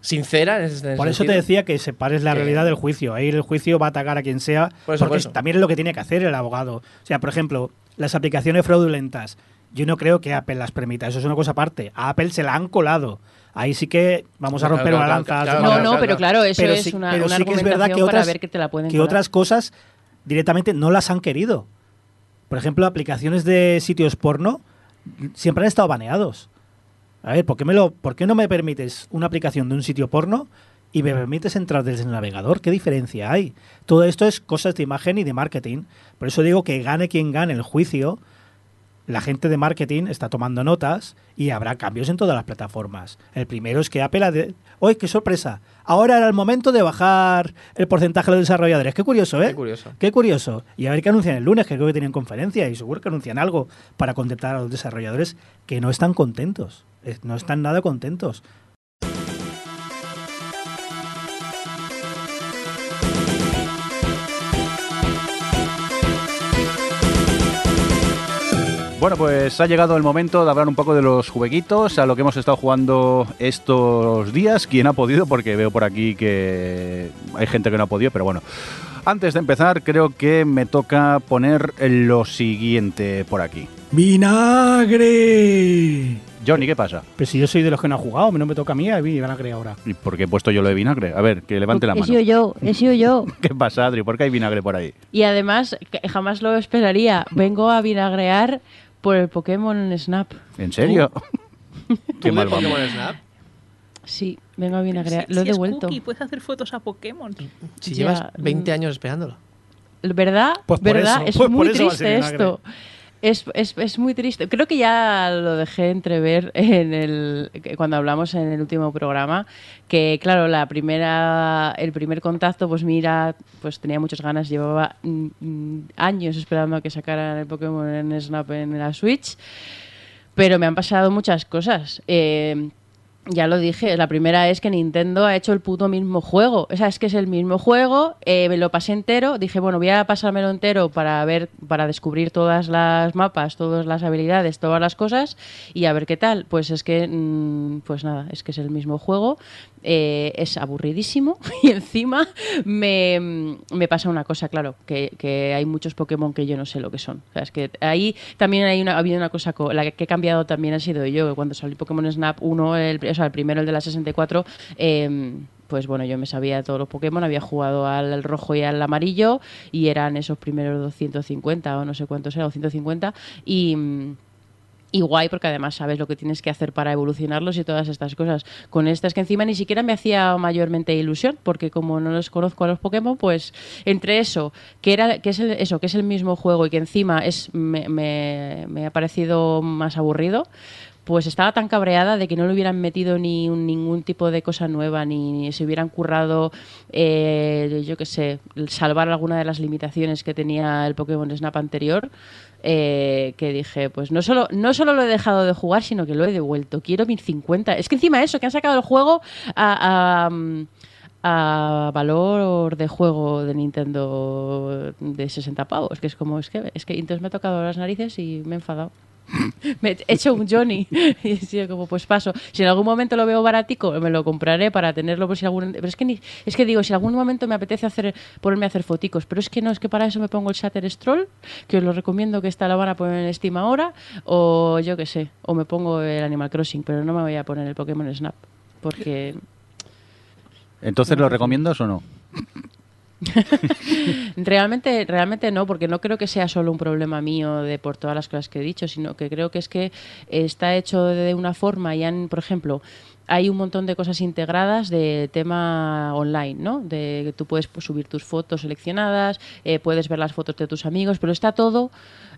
sincera en ese Por eso te decía que separes la Que- realidad del juicio. Ahí el juicio va a atacar a quien sea. Por eso, porque por eso. también es lo que tiene que hacer el abogado. O sea, por ejemplo, las aplicaciones fraudulentas. Yo no creo que Apple las permita. Eso es una cosa aparte. A Apple se la han colado. Ahí sí que vamos a romper claro, una lanza. No, no, pero claro. eso Pero es sí- una, pero una sí que es verdad que otras- ver que te la pueden que otras cosas directamente no las han querido. Por ejemplo, aplicaciones de sitios porno siempre han estado baneados. A ver, ¿por qué, me lo, ¿por qué no me permites una aplicación de un sitio porno y me permites entrar desde el navegador. ¿Qué diferencia hay? Todo esto es cosas de imagen y de marketing. Por eso digo que gane quien gane el juicio, la gente de marketing está tomando notas y habrá cambios en todas las plataformas. El primero es que Apple ha de... ¡Uy, qué sorpresa! Ahora era el momento de bajar el porcentaje de los desarrolladores. Qué curioso, ¿eh? Qué curioso. Qué curioso. Y a ver qué anuncian el lunes, que creo que tienen conferencia y seguro que anuncian algo para contentar a los desarrolladores que no están contentos. No están nada contentos. Bueno, pues ha llegado el momento de hablar un poco de los jueguitos, a lo que hemos estado jugando estos días. Quien ha podido, porque veo por aquí que hay gente que no ha podido, pero bueno. Antes de empezar, creo que me toca poner lo siguiente por aquí. ¡Vinagre! Johnny, ¿qué pasa? Pero si yo soy de los que no ha jugado, no me toca a mí, a mí vinagre ahora. ¿Y por qué he puesto yo lo de vinagre? A ver, que levante la He mano. sido yo, he sido yo. ¿Qué pasa, Adri? ¿Por qué hay vinagre por ahí? Y además, que jamás lo esperaría. Vengo a vinagrear por el Pokémon Snap. ¿En serio? ¿Tú qué de mal vamos. Pokémon Snap? Sí, vengo a vinagrear. Si- Lo he si es devuelto. cookie, puedes hacer fotos a Pokémon. Si Ya, llevas 20 mm. años esperándolo. ¿Verdad? Pues por ¿Verdad? eso, es pues por muy eso va a ser triste vinagre. esto. Es, es, es muy triste. Creo que ya lo dejé entrever en el cuando hablamos en el último programa que claro la primera el primer contacto pues mira pues tenía muchas ganas llevaba mm, mm, años esperando a que sacaran el Pokémon en Snap en la Switch pero me han pasado muchas cosas. Eh, ya lo dije, la primera es que Nintendo ha hecho el puto mismo juego. O sea, es que es el mismo juego, eh, me lo pasé entero, dije, bueno, voy a pasármelo entero para ver, para descubrir todas las mapas, todas las habilidades, todas las cosas y a ver qué tal. Pues es que, mm, pues nada, es que es el mismo juego, eh, es aburridísimo y encima me, me pasa una cosa, claro, que, que hay muchos Pokémon que yo no sé lo que son. O sea, es que ahí también hay una, ha habido una cosa, co- la que he cambiado también ha sido yo, que cuando salió Pokémon Snap 1, el, o sea, el primero, el de la 64, eh, pues bueno, yo me sabía todos los Pokémon, había jugado al rojo y al amarillo y eran esos primeros 250 o no sé cuántos eran, o 150 y... y guay porque además sabes lo que tienes que hacer para evolucionarlos y todas estas cosas. Con estas que encima ni siquiera me hacía mayormente ilusión porque como no los conozco a los Pokémon, pues entre eso, que era que es el, eso, que es el mismo juego y que encima es me, me- me ha parecido más aburrido. Pues estaba tan cabreada de que no le hubieran metido ni un- ningún tipo de cosa nueva, ni, ni se hubieran currado, eh, yo qué sé, salvar alguna de las limitaciones que tenía el Pokémon Snap anterior eh, que dije, pues no solo, no solo lo he dejado de jugar, sino que lo he devuelto. Quiero 1050. Es que encima eso, que han sacado el juego a, a, mm, a valor de juego de Nintendo de 60 pavos, que es como, es que, es que entonces me ha tocado las narices y me he enfadado. me he hecho un Johnny. Y he sido como pues paso. Si en algún momento lo veo baratico me lo compraré para tenerlo por si algún pero es que ni, es que digo si algún momento me apetece hacer ponerme a hacer foticos pero es que no es que para eso me pongo el Shatter Stroll que os lo recomiendo que esta la van a poner en Steam ahora o yo qué sé o me pongo el Animal Crossing pero no me voy a poner el Pokémon Snap porque Entonces, ¿lo recomiendas o no? Realmente, realmente no, porque no creo que sea solo un problema mío de por todas las cosas que he dicho, sino que creo que es que está hecho de una forma y han, por ejemplo, hay un montón de cosas integradas de tema online, ¿no? De que tú puedes pues, subir tus fotos seleccionadas, eh, puedes ver las fotos de tus amigos, pero está todo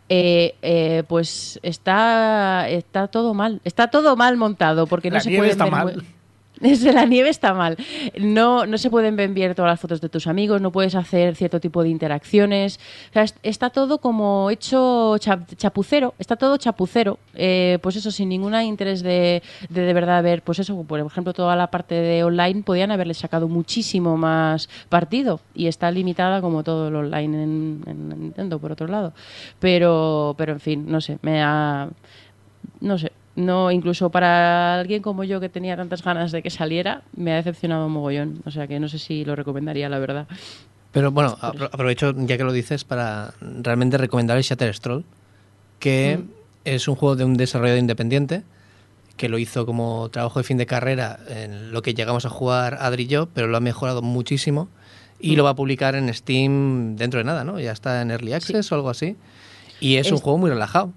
eh, eh, pues está está todo mal está todo mal montado porque no La se nieve pueden está mal. Desde la nieve está mal. No, no se pueden enviar todas las fotos de tus amigos, no puedes hacer cierto tipo de interacciones. O sea, es- está todo como hecho cha- chapucero, está todo chapucero. Eh, pues eso, sin ningún interés de, de de verdad ver, pues eso, por ejemplo, toda la parte de online podían haberle sacado muchísimo más partido y está limitada como todo lo online en Nintendo, por otro lado. Pero, pero en fin, no sé, me ha no sé, no incluso para alguien como yo que tenía tantas ganas de que saliera, me ha decepcionado un mogollón. O sea que no sé si lo recomendaría, la verdad. Pero bueno, apro- aprovecho ya que lo dices para realmente recomendar el Shatter Stroll, que es un juego de un desarrollador independiente que lo hizo como trabajo de fin de carrera en lo que llegamos a jugar Adri y yo, pero lo ha mejorado muchísimo y lo va a publicar en Steam dentro de nada, ¿no? Ya está en Early Access o algo así. Y es, un juego muy relajado.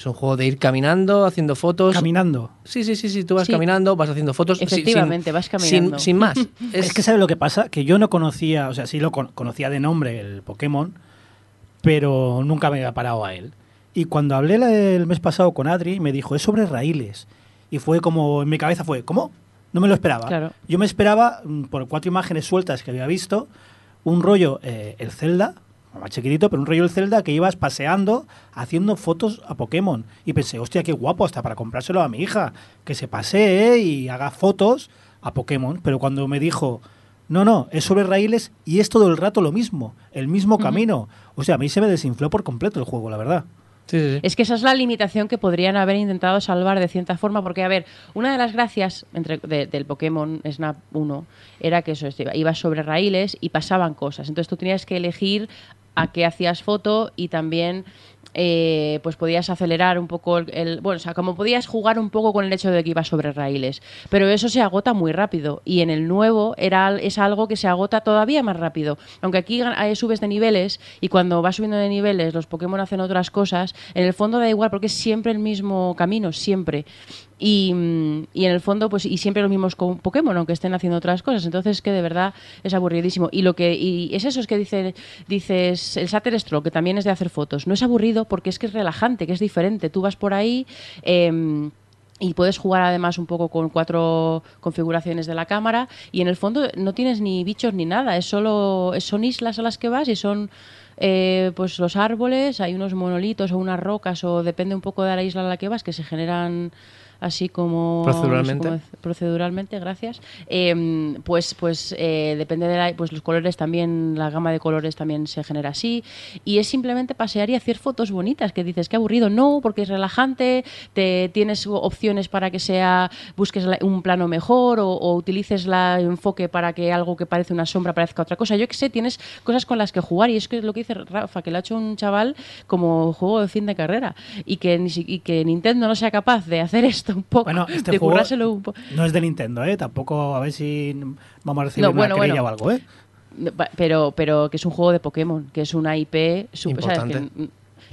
Es un juego de ir caminando, haciendo fotos. Caminando. Sí, sí, sí, sí, tú vas Sí. caminando, vas haciendo fotos. sí, sin- Efectivamente, vas sin- caminando. Sin, más. Es, que ¿sabes lo que pasa? Que yo no conocía, o sea, sí lo con- conocía de nombre el Pokémon, pero nunca me había parado a él. Y cuando hablé el mes pasado con Adri, me dijo, es sobre raíles. Y fue como, en mi cabeza fue, ¿cómo? No me lo esperaba. Claro. Yo me esperaba, mm, por cuatro imágenes sueltas que había visto, un rollo, eh, el Zelda, más chiquitito, pero un rollo el Zelda que ibas paseando haciendo fotos a Pokémon. Y pensé, hostia, qué guapo, hasta para comprárselo a mi hija, que se pasee y haga fotos a Pokémon. Pero cuando me dijo, no, no, es sobre raíles y es todo el rato lo mismo, el mismo camino. O sea, a mí se me desinfló por completo el juego, la verdad. Sí, sí, sí. Es que esa es la limitación que podrían haber intentado salvar de cierta forma, porque, a ver, una de las gracias entre, de- del Pokémon Snap 1 era que eso, es, iba- ibas sobre raíles y pasaban cosas. Entonces tú tenías que elegir a qué hacías foto y también eh, pues podías acelerar un poco el, el- bueno o sea como podías jugar un poco con el hecho de que ibas sobre raíles. Pero eso se agota muy rápido y en el nuevo era es algo que se agota todavía más rápido. Aunque aquí eh, subes de niveles y cuando vas subiendo de niveles los Pokémon hacen otras cosas en el fondo da igual porque es siempre el mismo camino siempre y, y en el fondo pues y siempre los mismos con Pokémon aunque estén haciendo otras cosas. Entonces es que de verdad es aburridísimo. Y lo que y es eso es que dice dices el Shutter que también es de hacer fotos. No es aburrido porque es que es relajante que es diferente. Tú vas por ahí em, y puedes jugar además un poco con cuatro configuraciones de la cámara y en el fondo no tienes ni bichos ni nada, es solo son islas a las que vas y son eh, pues los árboles, hay unos monolitos o unas rocas o depende un poco de la isla a la que vas que se generan así como Proceduralmente. no sé cómo dec- proceduralmente, gracias. Eh, pues pues eh, depende de la, pues los colores también, la gama de colores también se genera así y es simplemente pasear y hacer fotos bonitas que dices que aburrido, no, porque es relajante, te tienes opciones para que sea busques un plano mejor o, o utilices la enfoque para que algo que parece una sombra parezca otra cosa. Yo que sé, tienes cosas con las que jugar y es que es lo que dice Rafa, que lo ha hecho un chaval como juego de fin de carrera y que y que Nintendo no sea capaz de hacer esto un poco, Bueno, este de juego currárselo un poco. no es de Nintendo, ¿eh? Tampoco a ver si vamos a recibir No, una bueno, querella bueno. o algo, ¿eh? Pero, pero que es un juego de Pokémon, que es una IP súper Importante.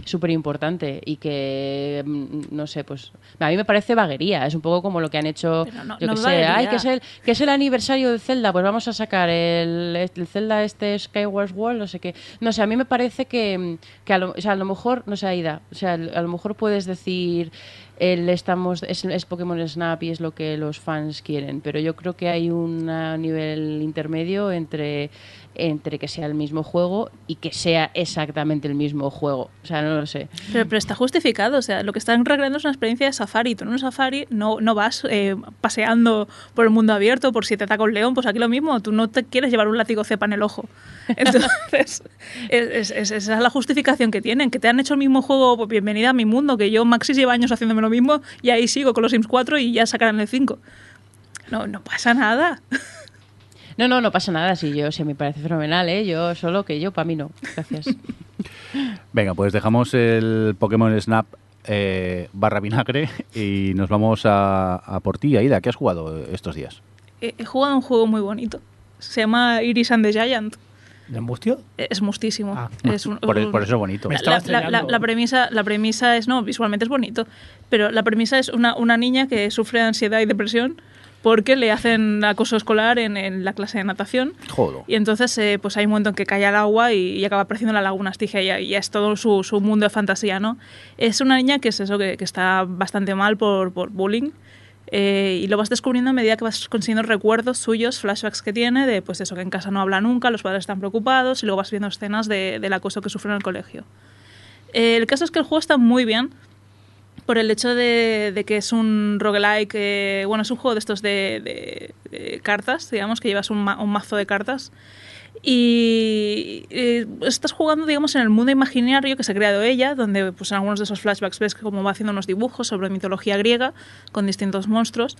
súper importante y que mm, no sé, pues a mí me parece vaguería, es un poco como lo que han hecho, Pero no- yo no que sé, ay, que es el que es el aniversario de Zelda, pues vamos a sacar el, el Zelda este Skyward World, no sé qué. No sé, a mí me parece que, que a, lo, o sea, a lo mejor, no sé, Aida, o sea, a lo mejor puedes decir el estamos es, es Pokémon Snap y es lo que los fans quieren, pero yo creo que hay un ah, nivel intermedio entre entre que sea el mismo juego y que sea exactamente el mismo juego. O sea, no lo sé. Pero, pero está justificado, o sea, lo que están recreando es una experiencia de safari. Tú en un safari no, no vas eh, paseando por el mundo abierto por si te ataca un león, pues aquí lo mismo, tú no te quieres llevar un látigo cepa en el ojo. Entonces, es, es- es- esa es la justificación que tienen, que te han hecho el mismo juego, pues bienvenida a mi mundo, que yo Maxis lleva años haciéndome lo mismo y ahí sigo con los Sims 4 y ya sacarán el 5. No, no pasa nada. No, no, no pasa nada. Si yo, si me parece fenomenal, ¿eh? Yo solo que yo, para mí no. Gracias. Venga, pues dejamos el Pokémon Snap eh, barra vinagre y nos vamos a, a por ti, Aida. ¿Qué has jugado estos días? He, he jugado un juego muy bonito. Se llama Iris and the Giant. ¿Le embustio? Es mustísimo. Ah. Es un- Por, un- por eso es bonito. La premisa, la premisa es, no, visualmente es bonito, pero la premisa es una, una niña que sufre ansiedad y depresión porque le hacen acoso escolar en, en la clase de natación. Jodo. Y entonces eh, pues hay un momento en que cae al agua y, y acaba apareciendo en la laguna Estigia y, es todo su, su mundo de fantasía, ¿no? Es una niña que es eso, que, que está bastante mal por, por bullying eh, y lo vas descubriendo a medida que vas consiguiendo recuerdos suyos, flashbacks que tiene, de pues eso, que en casa no habla nunca, los padres están preocupados y luego vas viendo escenas de- del acoso que sufre en el colegio. Eh, el caso es que el juego está muy bien por el hecho de, que es un roguelike, eh, bueno, es un juego de estos de, cartas, digamos, que llevas un, ma- un mazo de cartas y estás jugando, digamos, en el mundo imaginario que se ha creado ella, donde pues en algunos de esos flashbacks ves que va haciendo unos dibujos sobre mitología griega con distintos monstruos.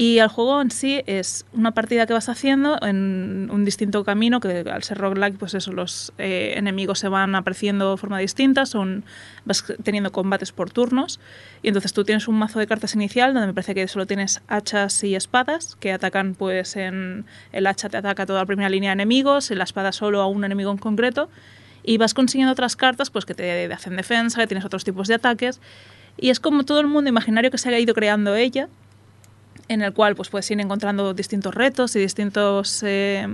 Y el juego en sí es una partida que vas haciendo en un distinto camino, que al ser roguelike, pues eso, los eh, enemigos se van apareciendo de forma distinta, son, vas teniendo combates por turnos, y entonces tú tienes un mazo de cartas inicial, donde me parece que solo tienes hachas y espadas, que atacan, pues en el hacha te ataca toda la primera línea de enemigos, en la espada solo a un enemigo en concreto, y vas consiguiendo otras cartas, pues que te hacen defensa, que tienes otros tipos de ataques, Y es como todo el mundo imaginario que se ha ido creando ella, en el cual pues puedes ir encontrando distintos retos y distintos eh,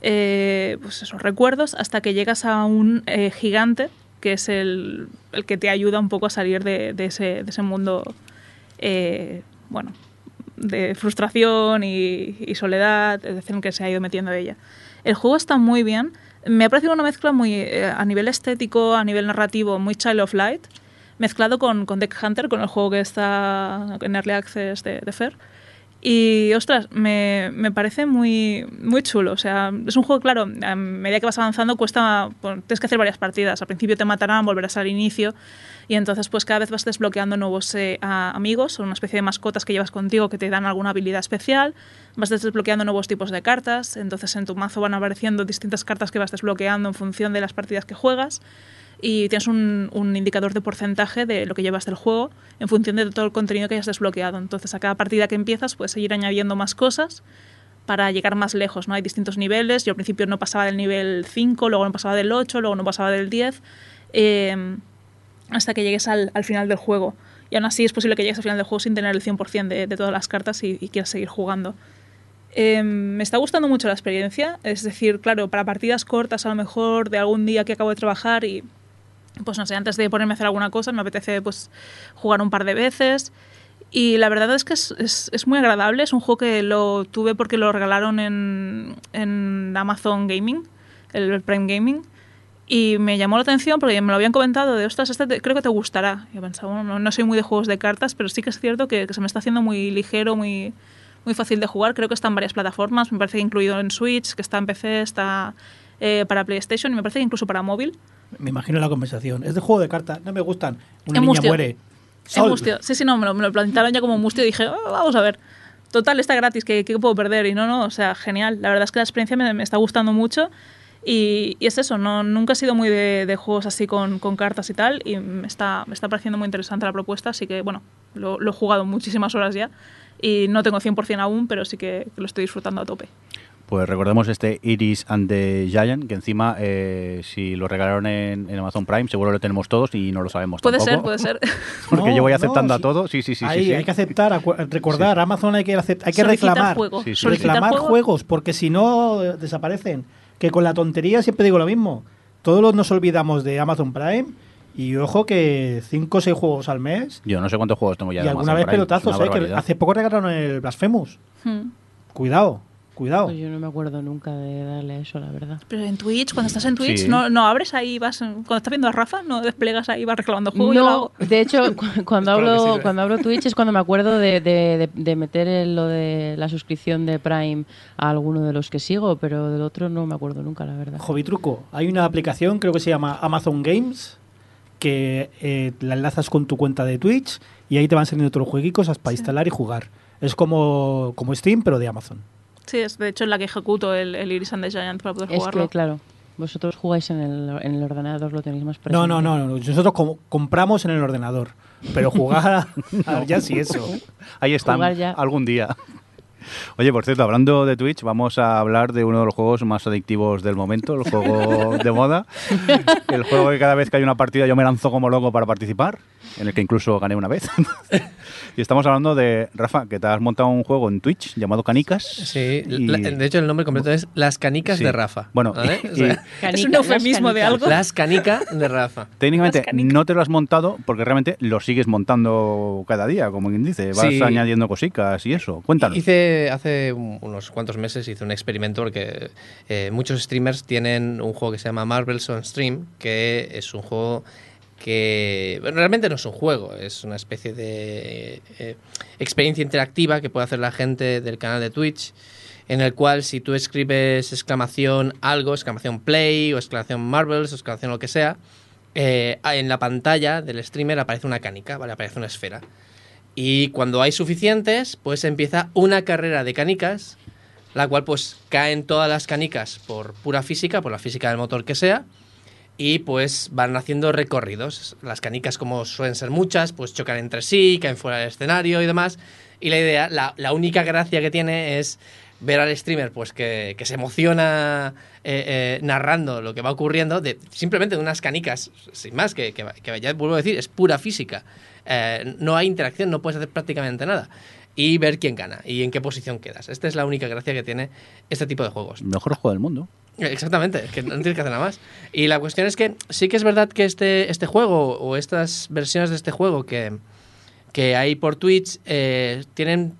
eh, pues esos recuerdos hasta que llegas a un eh, gigante que es el, el, que te ayuda un poco a salir de, de, ese, de ese, mundo, eh, bueno, de frustración y, y, soledad, es decir, en que se ha ido metiendo ella. El juego está muy bien. Me ha parecido una mezcla muy, eh, a nivel estético, a nivel narrativo, muy Child of Light, mezclado con, con Deck Hunter, con el juego que está en Early Access de, de Fair. Y, ostras, me, me, parece muy, muy chulo. O sea, es un juego, claro, a medida que vas avanzando cuesta, tienes que hacer varias partidas. Al principio te matarán, volverás al inicio. Y entonces, pues cada vez vas desbloqueando nuevos eh, amigos, son una especie de mascotas que llevas contigo que te dan alguna habilidad especial. Vas desbloqueando nuevos tipos de cartas. Entonces, en tu mazo van apareciendo distintas cartas que vas desbloqueando en función de las partidas que juegas y tienes un, un, indicador de porcentaje de lo que llevas del juego en función de todo el contenido que hayas desbloqueado. Entonces, a cada partida que empiezas puedes seguir añadiendo más cosas para llegar más lejos. ¿no? Hay distintos niveles. Yo al principio no pasaba del nivel 5, luego no pasaba del 8, luego no pasaba del 10, eh, hasta que llegues al, al, final del juego. Y aún así es posible que llegues al final del juego sin tener el 100% de, de todas las cartas y, y quieras seguir jugando. Eh, me está gustando mucho la experiencia, es decir, claro, para partidas cortas a lo mejor de algún día que acabo de trabajar y pues no sé, antes de ponerme a hacer alguna cosa me apetece pues jugar un par de veces. Y la verdad es que es, es, muy agradable, es un juego que lo tuve porque lo regalaron en, en Amazon Gaming, el Prime Gaming, y me llamó la atención porque me lo habían comentado de, ostras, este te, creo que te gustará. Yo pensaba, bueno, no, no, soy muy de juegos de cartas, pero sí que es cierto que, que se me está haciendo muy ligero, muy, muy fácil de jugar. Creo que está en varias plataformas, me parece que incluido en Switch, que está en PC, está eh, para PlayStation y me parece que incluso para móvil. Me imagino la conversación. Es de juego de cartas, no me gustan. Una en niña mustio. muere. En mustio. Sí, sí, no, me lo, me lo, plantearon ya como mustio y dije, oh, vamos a ver. Total, está gratis, ¿qué, ¿qué, puedo perder? Y no, no, o sea, genial. La verdad es que la experiencia me, me está gustando mucho. Y, y, es eso, no, nunca he sido muy de, de juegos así con, con, cartas y tal. Y me está, me está pareciendo muy interesante la propuesta. Así que, bueno, lo, lo he jugado muchísimas horas ya. Y no tengo 100% aún, pero sí que, que lo estoy disfrutando a tope. Pues recordemos este Iris and the Giant, que encima, eh, si lo regalaron en, en, Amazon Prime, seguro lo tenemos todos y no lo sabemos Puede tampoco. ser, puede ser. Porque No, yo voy aceptando no, a todo. Sí, sí, sí. Ahí sí, sí. hay que aceptar, recordar, Amazon hay que, acep- hay que Solicitar reclamar. juego. Sí, sí. Solicitar reclamar juego. juegos, porque si no eh, desaparecen. Que con la tontería siempre digo lo mismo. Todos nos olvidamos de Amazon Prime y ojo que 5 o 6 juegos al mes Yo no sé cuántos juegos tengo ya y de alguna Amazon vez Prime, pelotazos. eh, que hace poco regalaron el Blasphemous. Hmm. Cuidado, cuidado. Pues yo no me acuerdo nunca de darle a eso, la verdad. Pero en Twitch, cuando estás en Twitch, Sí. no, no abres ahí, vas. Cuando estás viendo a Rafa, no desplegas ahí, vas reclamando juego. yo lo No, hago. de hecho, cu- cuando hablo, sirve. cuando hablo Twitch es cuando me acuerdo de, de- de- de meter el- lo de la suscripción de Prime a alguno de los que sigo, pero del otro no me acuerdo nunca, la verdad. Hobby truco. Hay una aplicación, creo que se llama Amazon Games, que eh, la enlazas con tu cuenta de Twitch y ahí te van saliendo otros jueguicos para instalar y jugar. Es como, como Steam, pero de Amazon. Sí, es de hecho en la que ejecuto el, el Iris and the Giant para poder Es jugarlo. que, claro, vosotros jugáis en el, en el ordenador, lo tenéis más presente. No, no, no, no. Nosotros com- compramos en el ordenador, pero jugar ya sí eso. Ahí están, algún día. Oye, por cierto, hablando de Twitch, vamos a hablar de uno de los juegos más adictivos del momento, el juego de moda. El juego que cada vez que hay una partida yo me lanzo como loco para participar, en el que incluso gané una vez. y estamos hablando de, Rafa, que te has montado un juego en Twitch llamado Canicas. Sí, Y- la- de hecho el nombre completo es Las Canicas Sí. de Rafa. Bueno, ¿vale? O y- sea, Canica, Es un eufemismo de algo. Las Canicas de Rafa. Técnicamente no te lo has montado porque realmente lo sigues montando cada día, como quien dice. Vas Sí. añadiendo cositas y eso. Cuéntanos. Hice hace un- unos cuantos meses hice un experimento porque eh, muchos streamers tienen un juego que se llama Marvel's on Stream, que es un juego que bueno, realmente no es un juego, es una especie de eh, experiencia interactiva que puede hacer la gente del canal de Twitch, en el cual si tú escribes exclamación algo, exclamación play o exclamación Marvels o exclamación lo que sea, eh, en la pantalla del streamer aparece una canica, ¿vale? Aparece una esfera. Y cuando hay suficientes, pues empieza una carrera de canicas, la cual pues caen todas las canicas por pura física, por la física del motor que sea, y pues van haciendo recorridos. Las canicas, como suelen ser muchas, pues chocan entre sí, caen fuera del escenario y demás. Y la idea, la, la única gracia que tiene es ver al streamer pues que, que se emociona eh, eh, narrando lo que va ocurriendo, de, simplemente de unas canicas, sin más, que, que, que ya vuelvo a decir, es pura física. Eh, no hay interacción, no puedes hacer prácticamente nada. Y ver quién gana y en qué posición quedas. Esta es la única gracia que tiene este tipo de juegos. Mejor juego del mundo. Exactamente, que no tienes que hacer nada más. Y la cuestión es que sí que es verdad que este, este juego o estas versiones de este juego que, que hay por Twitch eh, tienen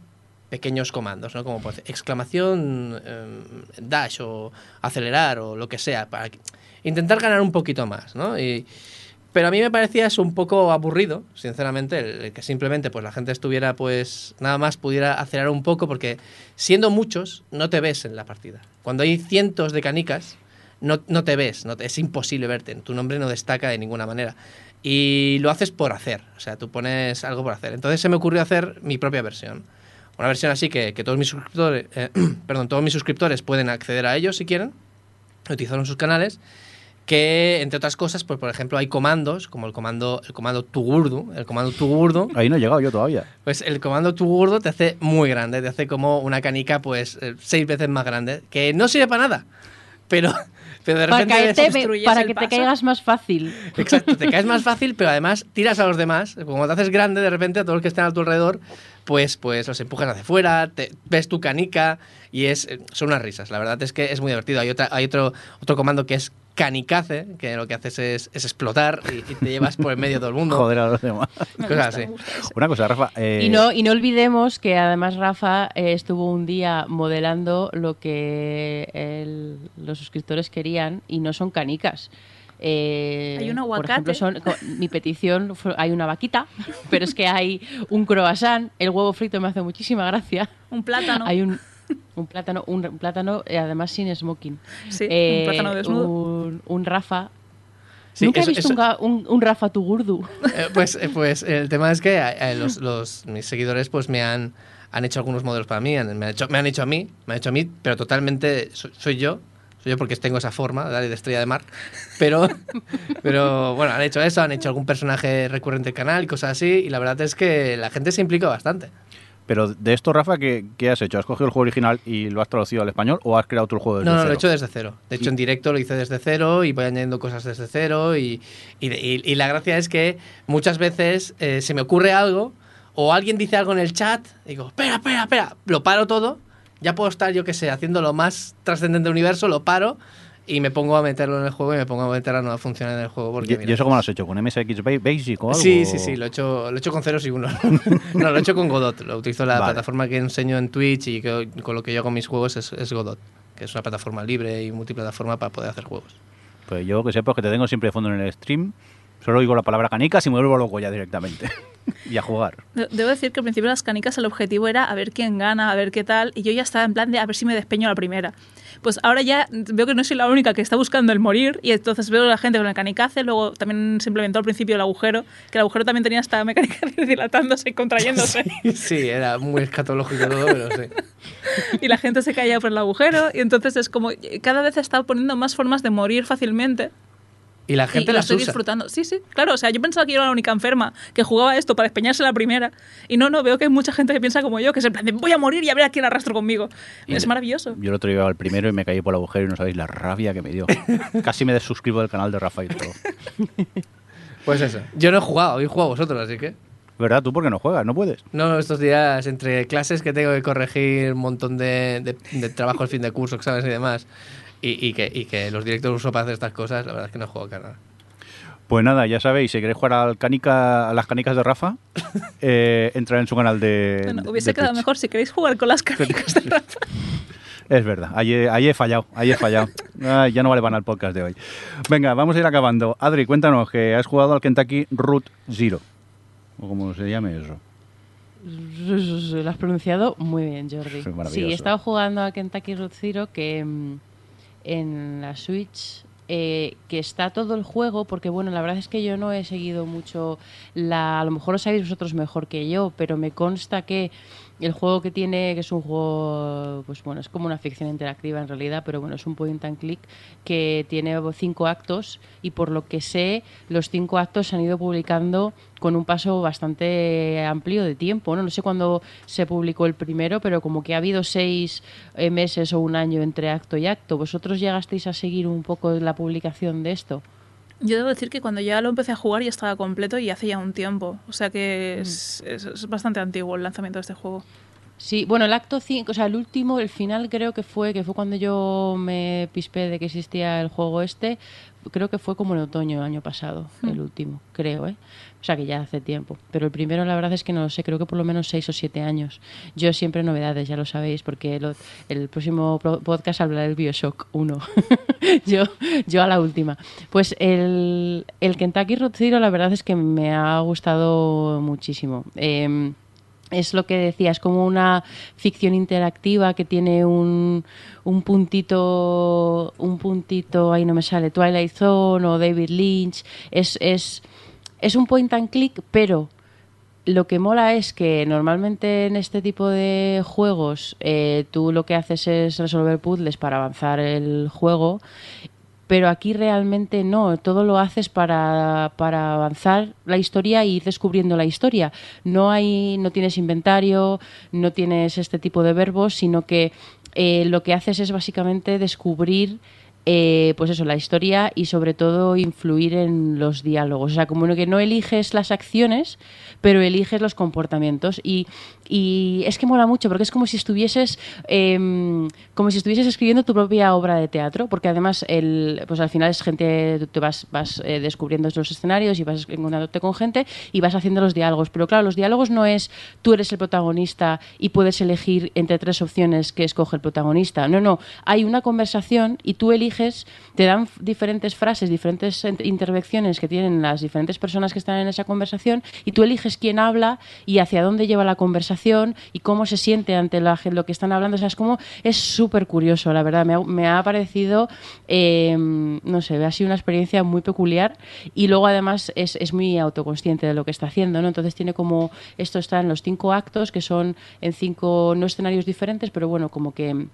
pequeños comandos, ¿no? Como exclamación, eh, dash o acelerar o lo que sea, para intentar ganar un poquito más, ¿no? Y, pero a mí me parecía eso un poco aburrido, sinceramente, el, que simplemente pues la gente estuviera pues nada más pudiera acelerar un poco porque siendo muchos no te ves en la partida. Cuando hay cientos de canicas no, no te ves, no te- es imposible verte, tu nombre no destaca de ninguna manera. Y lo haces por hacer, o sea, tú pones algo por hacer. Entonces se me ocurrió hacer mi propia versión. Una versión así que, que todos mis suscriptores, eh, perdón, todos mis suscriptores pueden acceder a ellos si quieren, utilizar en sus canales que entre otras cosas, pues por ejemplo hay comandos como el comando el comando tugurdu, el comando tugurdu, Ahí no he llegado yo todavía. pues el comando tugurdu te hace muy grande, te hace como una canica pues eh, seis veces más grande, que no sirve para nada, pero pero de Para, repente caerte, ves- destruyes para que te caigas más fácil. Exacto, te caes más fácil, pero además tiras a los demás. Como te haces grande, de repente a todos los que están a tu alrededor, pues, pues los empujas hacia afuera, te, ves tu canica y es, son unas risas. La verdad es que es muy divertido. Hay, otra, hay otro, otro comando que es canicace, que lo que haces es, es explotar y, y te llevas por el medio de todo el mundo. Joder a los demás. Cosas así. Una cosa, Rafa. eh, Y no, y no olvidemos que además Rafa eh, estuvo un día modelando lo que el- los suscriptores querían y no son canicas. Eh, Hay un Por aguacate. ejemplo, son, mi petición fue- hay una vaquita, pero es que hay un croissant, el huevo frito me hace muchísima gracia. Un plátano. Hay un, un plátano, un, un plátano eh, además sin smoking. Sí, Eh, un plátano desnudo. Un, un Rafa. Sí, Nunca eso- he visto eso- un, un, un Rafa Tugurdu. Eh, pues, eh, pues el tema es que eh, los, los- mis seguidores pues me han, han hecho algunos modelos para mí, han- me, han hecho, me han hecho a mí, me han hecho a mí, pero totalmente soy, soy yo, soy yo porque tengo esa forma ¿vale? de estrella de mar, pero, pero bueno, han hecho eso, han hecho algún personaje recurrente del canal y cosas así, y la verdad es que la gente se implica bastante. Pero de esto, Rafa, ¿qué, qué has hecho? ¿Has cogido el juego original y lo has traducido al español o has creado otro juego desde No, no, lo he cero? hecho desde cero. De hecho, en directo lo hice desde cero y voy añadiendo cosas desde cero. Y, y, y- y la gracia es que muchas veces eh, se me ocurre algo o alguien dice algo en el chat, y digo, espera, espera, espera, lo paro todo. Ya puedo estar, yo qué sé, haciendo lo más trascendente del universo, lo paro y me pongo a meterlo en el juego y me pongo a meter a nuevas funciones en el juego. Porque, ¿Y, mira, y eso cómo lo has hecho? ¿Con MSX Ba- Basic o algo? Sí, sí, sí, lo he hecho, lo he hecho con ceros y unos. no, lo he hecho con Godot. Lo utilizo la Vale. plataforma que enseño en Twitch y que- con lo que yo hago mis juegos es, es Godot, que es una plataforma libre y multiplataforma para poder hacer juegos. Pues yo que sepa que te tengo siempre de fondo en el stream. Solo oigo la palabra canicas y me vuelvo loco ya directamente. y a jugar. De- Debo decir que al principio de las canicas el objetivo era a ver quién gana, a ver qué tal, y yo ya estaba en plan de a ver si me despeño a la primera. Pues ahora ya veo que no soy la única que está buscando el morir, y entonces veo a la gente con el canicace, luego también se implementó al principio el agujero, que el agujero también tenía esta mecánica de dilatándose y contrayéndose, Sí, era muy escatológico todo, pero sí. y la gente se caía por el agujero, y entonces es como cada vez está poniendo más formas de morir fácilmente. Y la Y gente lo las estoy usa. disfrutando. Sí, sí, claro. O sea, yo pensaba que yo era la única enferma que jugaba esto para despeñarse la primera. Y no, no, veo que hay mucha gente que piensa como yo, que es en plan de voy a morir y a ver a quién arrastro conmigo. Y es maravilloso. Yo el otro día iba al primero y me caí por el agujero y no sabéis la rabia que me dio. Casi me desuscribo del canal de Rafa y todo. Pues eso. Yo no he jugado, hoy juego vosotros, así que. ¿Verdad? ¿Tú por qué no juegas? ¿No puedes? No, estos días, entre clases que tengo que corregir un montón de, de, de trabajo al fin de curso, exámenes y demás, y, y que, y que los directos uso para hacer estas cosas, la verdad es que no juego casi nada. Pues nada, ya sabéis, si queréis jugar al canica, a las canicas de Rafa, eh, entrad en su canal de. Bueno, de hubiese quedado Twitch. mejor si queréis jugar con las canicas de Rafa. Es verdad, ahí he, ahí he fallado, ahí he fallado. Ay, ya no vale para el podcast de hoy. Venga, vamos a ir acabando. Adri, cuéntanos que has jugado al Kentucky Route Zero. O como se llame eso. Lo has pronunciado muy bien, Jordi. Sí, he estado jugando a Kentucky Road Zero que mm, en la Switch eh, que está todo el juego, porque bueno, la verdad es que yo no he seguido mucho la, a lo mejor lo sabéis vosotros mejor que yo, pero me consta que el juego que tiene, que es un juego, pues bueno, es como una ficción interactiva en realidad, pero bueno, es un point and click que tiene cinco actos y por lo que sé, los cinco actos se han ido publicando con un paso bastante amplio de tiempo. No, no sé cuándo se publicó el primero, pero como que ha habido seis eh, meses o un año entre acto y acto. ¿Vosotros llegasteis a seguir un poco la publicación de esto? Yo debo decir que cuando ya lo empecé a jugar ya estaba completo y hace ya un tiempo. O sea que es, es- es bastante antiguo el lanzamiento de este juego. Sí, bueno, el acto 5, o sea, el último, el final creo que fue, que fue cuando yo me pispé de que existía el juego este, creo que fue como en otoño del año pasado, el último, creo, ¿eh? O sea, que ya hace tiempo. Pero el primero, la verdad es que no lo sé, creo que por lo menos seis o siete años. Yo siempre novedades, ya lo sabéis, porque el próximo podcast hablará del Bioshock 1. yo, yo a la última. Pues el, el Kentucky Road Zero, la verdad es que me ha gustado muchísimo. Em, es lo que decía, es como una ficción interactiva que tiene un, un puntito, un puntito, ahí no me sale, Twilight Zone o David Lynch. Es, es, es un point and click, pero lo que mola es que normalmente en este tipo de juegos eh, tú lo que haces es resolver puzzles para avanzar el juego pero aquí realmente no, todo lo haces para, para avanzar la historia e ir descubriendo la historia. No hay, no tienes inventario, no tienes este tipo de verbos, sino que eh, lo que haces es básicamente descubrir eh, pues eso, la historia y sobre todo influir en los diálogos. O sea, como que no eliges las acciones, pero eliges los comportamientos. Y, y es que mola mucho, porque es como si estuvieses em, como si estuvieses escribiendo tu propia obra de teatro, porque además el, pues al final es gente, te vas, vas eh, descubriendo los escenarios y vas encontrándote con gente y vas haciendo los diálogos. Pero claro, los diálogos no es tú eres el protagonista y puedes elegir entre tres opciones que escoge el protagonista. No, no, hay una conversación y tú eliges, te dan diferentes frases, diferentes ent- intervenciones que tienen las diferentes personas que están en esa conversación y tú eliges quién habla y hacia dónde lleva la conversación y cómo se siente ante la, lo que están hablando. O sea, es como, es súper curioso, la verdad. Me ha, me ha parecido, eh, no sé, ha sido una experiencia muy peculiar y luego además es, es muy autoconsciente de lo que está haciendo, ¿no? Entonces tiene como, esto está en los cinco actos, que son en cinco, no escenarios diferentes, pero bueno, como que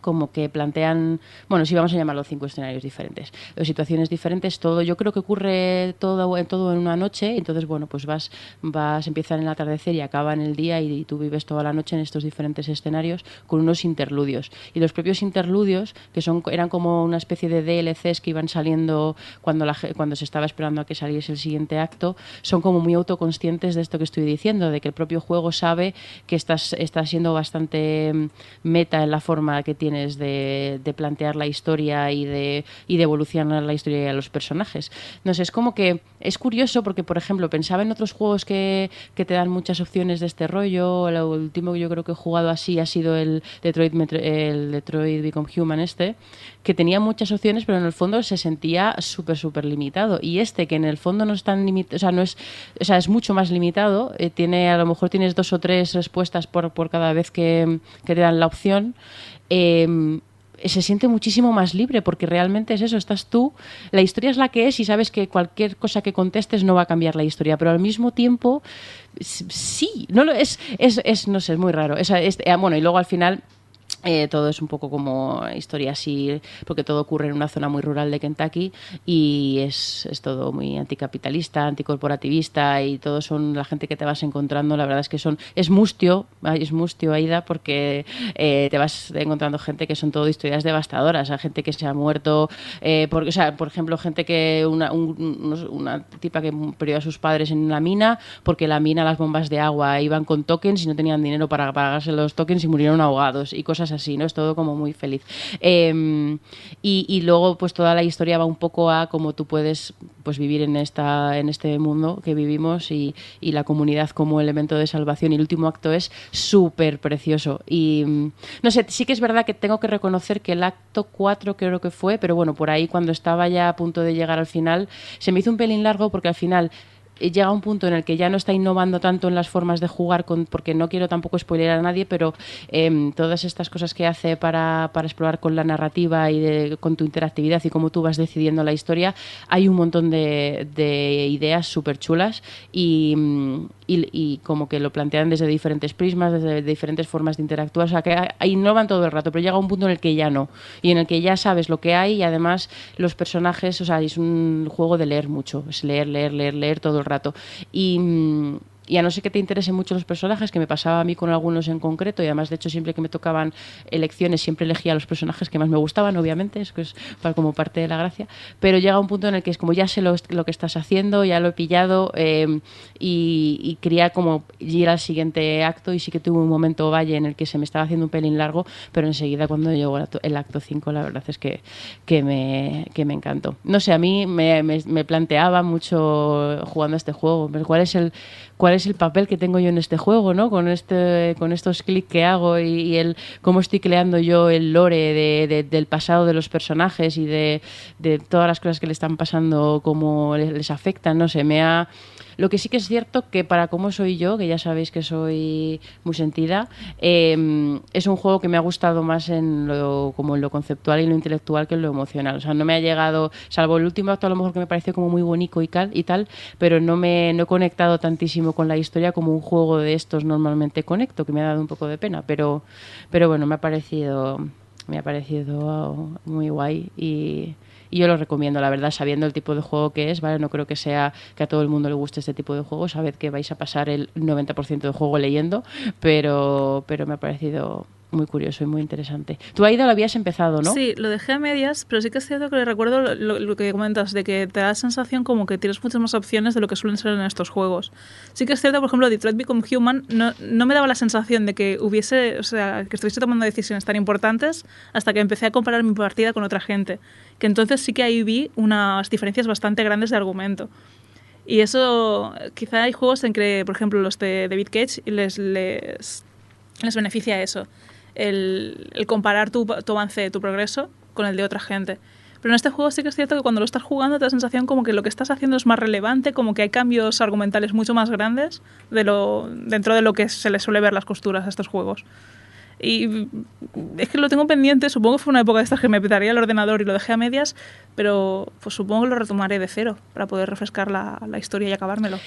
como que plantean, bueno, sí vamos a llamarlo cinco escenarios diferentes, o situaciones diferentes, todo, yo creo que ocurre todo en todo en una noche, entonces bueno, pues vas vas empiezan en el atardecer y acaban el día y, tú vives toda la noche en estos diferentes escenarios con unos interludios. Y los propios interludios, que son eran como una especie de DLCs que iban saliendo cuando la cuando se estaba esperando a que saliese el siguiente acto, son como muy autoconscientes de esto que estoy diciendo, de que el propio juego sabe que estás está siendo bastante mm, meta en la forma que tienes de, de plantear la historia y de, y de evolucionar la historia y a los personajes. No sé, es como que es curioso porque, por ejemplo, pensaba en otros juegos que, que te dan muchas opciones de este rollo. El último que yo creo que he jugado así ha sido el Detroit, el Detroit Become Human este, que tenía muchas opciones, pero en el fondo se sentía súper, súper limitado. Y este, que en el fondo no es tan limitado, o sea, no es, o sea, es mucho más limitado, eh, tiene, a lo mejor tienes dos o tres respuestas por, por cada vez que, que te dan la opción. Eh, se siente muchísimo más libre porque realmente es eso, estás tú, la historia es la que es y sabes que cualquier cosa que contestes no va a cambiar la historia, pero al mismo tiempo sí, no lo es, es, es no sé, es muy raro. Es- eh, bueno, y luego al final eh, todo es un poco como historia así, porque todo ocurre en una zona muy rural de Kentucky y es, es todo muy anticapitalista, anticorporativista y todos son la gente que te vas encontrando. La verdad es que son, es mustio, es mustio, Aida, porque eh, te vas encontrando gente que son todo historias devastadoras, a gente que se ha muerto, eh, porque, o sea, por ejemplo, gente que, una, un- una tipa que perdió a sus padres en la mina, porque la mina, las bombas de agua iban con tokens y no tenían dinero para pagarse los tokens y murieron ahogados y cosas así, ¿no? Es todo como muy feliz. Eh, y, luego, pues toda la historia va un poco a cómo tú puedes pues vivir en esta en este mundo que vivimos y, y la comunidad como elemento de salvación y el último acto es súper precioso y mm, no sé, sí que es verdad que tengo que reconocer que el acto 4 creo que fue, pero bueno, por ahí cuando estaba ya a punto de llegar al final se me hizo un pelín largo porque al final llega un punto en el que ya no está innovando tanto en las formas de jugar, con, porque no quiero tampoco spoiler a nadie, pero em, todas estas cosas que hace para, para explorar con la narrativa y con tu interactividad y cómo tú vas decidiendo la historia, hay un montón de, de ideas súper chulas y, mm, y, y como que lo plantean desde diferentes prismas, desde diferentes formas de interactuar, o sea que innovan todo el rato, pero llega un punto en el que ya no, y en el que ya sabes lo que hay y además los personajes, o sea, es un juego de leer mucho, es leer, leer, leer, leer todo el rato. Y, mm, y a no ser que te interesen mucho los personajes, que me pasaba a mí con algunos en concreto, y además, de hecho, siempre que me tocaban elecciones, siempre elegía los personajes que más me gustaban, obviamente, es que es como parte de la gracia, pero llega un punto en el que es como ya sé lo, que estás haciendo, ya lo he pillado, eh, y, quería como ir al siguiente acto, y sí que tuve un momento valle en el que se me estaba haciendo un pelín largo, pero enseguida cuando llegó el acto- el acto 5, la verdad es que, que, me, que me encantó. No sé, a mí me, me- me planteaba mucho jugando a este juego, ¿cuál es el cuál es el papel que tengo yo en este juego, ¿no? Con este, con estos clics que hago y, el cómo estoy creando yo el lore de- de- del pasado de los personajes y de, de todas las cosas que le están pasando, cómo les, les afectan, no sé, me ha lo que sí que es cierto que para cómo soy yo, que ya sabéis que soy muy sentida, eh, es un juego que me ha gustado más en lo, como en lo conceptual y lo intelectual que en lo emocional. O sea, no me ha llegado, salvo el último acto a lo mejor que me pareció como muy bonito y, cal, y tal, pero no me no he conectado tantísimo con la historia como un juego de estos normalmente conecto, que me ha dado un poco de pena. Pero, pero bueno, me ha parecido, me ha parecido muy guay y y yo lo recomiendo, la verdad, sabiendo el tipo de juego que es, ¿vale? No creo que sea que a todo el mundo le guste este tipo de juego, sabed que vais a pasar el 90% del juego leyendo, pero, pero me ha parecido muy curioso y muy interesante. Tú, Aida, lo habías empezado, ¿no? Sí, lo dejé a medias, pero sí que es cierto que le recuerdo lo, lo- que comentas, de que te da la sensación como que tienes muchas más opciones de lo que suelen ser en estos juegos. Sí que es cierto, por ejemplo, Detroit Become Human no, no me daba la sensación de que hubiese, o sea, que estuviese tomando decisiones tan importantes hasta que empecé a comparar mi partida con otra gente. Que entonces sí que ahí vi unas diferencias bastante grandes de argumento. Y eso, quizá hay juegos en que, por ejemplo, los de David Cage les, les, les beneficia eso, el, comparar tu, avance, tu progreso con el de otra gente. Pero en este juego sí que es cierto que cuando lo estás jugando te da la sensación como que lo que estás haciendo es más relevante, como que hay cambios argumentales mucho más grandes de lo, dentro de lo que se le suele ver las costuras a estos juegos. Y es que lo tengo pendiente, supongo que fue una época de estas que me petaría el ordenador y lo dejé a medias, pero pues supongo que lo retomaré de cero para poder refrescar la historia y acabármelo.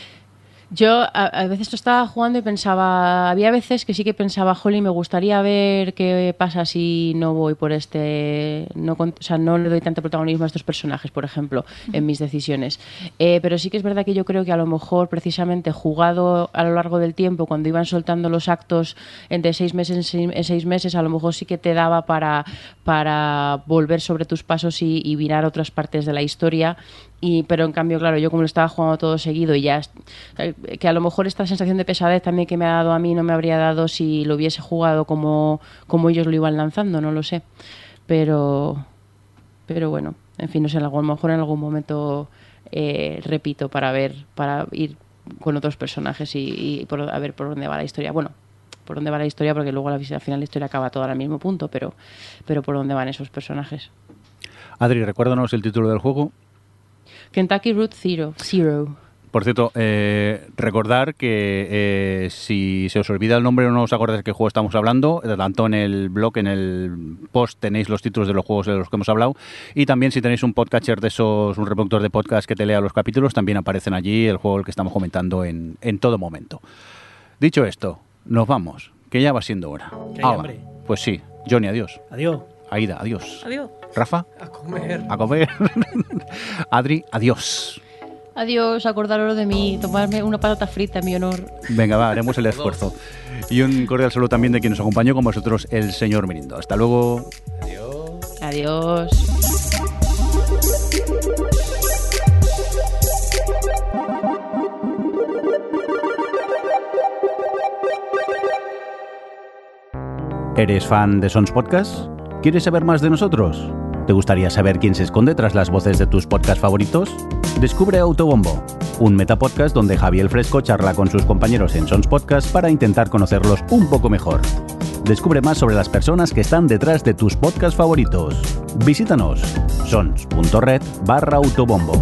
Yo a, a veces lo estaba jugando y pensaba, había veces que sí que pensaba, jolly, me gustaría ver qué pasa si no voy por este, no, o sea, no le doy tanto protagonismo a estos personajes, por ejemplo, en mis decisiones. Eh, pero sí que es verdad que yo creo que a lo mejor precisamente jugado a lo largo del tiempo, cuando iban soltando los actos entre seis meses en seis, en seis meses, a lo mejor sí que te daba para, para volver sobre tus pasos y, y mirar otras partes de la historia. Y, pero en cambio, claro, yo como lo estaba jugando todo seguido y ya, eh, que a lo mejor esta sensación de pesadez también que me ha dado a mí no me habría dado si lo hubiese jugado como, como ellos lo iban lanzando, no lo sé. Pero, pero bueno, en fin, no sé, a lo mejor en algún momento eh, repito para ver, para ir con otros personajes y, y por- a ver por dónde va la historia. Bueno, por dónde va la historia, porque luego al final la historia acaba toda al mismo punto, pero, pero por dónde van esos personajes. Adri, recuérdanos el título del juego. Kentucky Route Zero. Zero. Por cierto, eh, recordar que eh, si se os olvida el nombre o no os acordáis de qué juego estamos hablando, tanto en el blog, en el post tenéis los títulos de los juegos de los que hemos hablado y también si tenéis un podcatcher de esos, un reproductor de podcast que te lea los capítulos, también aparecen allí el juego el que estamos comentando en, en todo momento. Dicho esto, nos vamos, que ya va siendo hora. Que hay Hala, hambre. Pues sí, Johnny, adiós. Adiós. Aida, adiós. Adiós. Rafa, A comer. a comer. Adri, adiós. Adiós, acordaros de mí, tomarme una patata frita en mi honor. Venga, va, haremos el esfuerzo. Y un cordial saludo también de quien nos acompañó con vosotros, el señor Mirindo. Hasta luego. Adiós. Adiós. ¿Eres fan de Sons Podcast? ¿Quieres saber más de nosotros? ¿Te gustaría saber quién se esconde tras las voces de tus podcasts favoritos? Descubre Autobombo, un metapodcast donde Javier Fresco charla con sus compañeros en Sons Podcast para intentar conocerlos un poco mejor. Descubre más sobre las personas que están detrás de tus podcasts favoritos. Visítanos sons.red barra autobombo.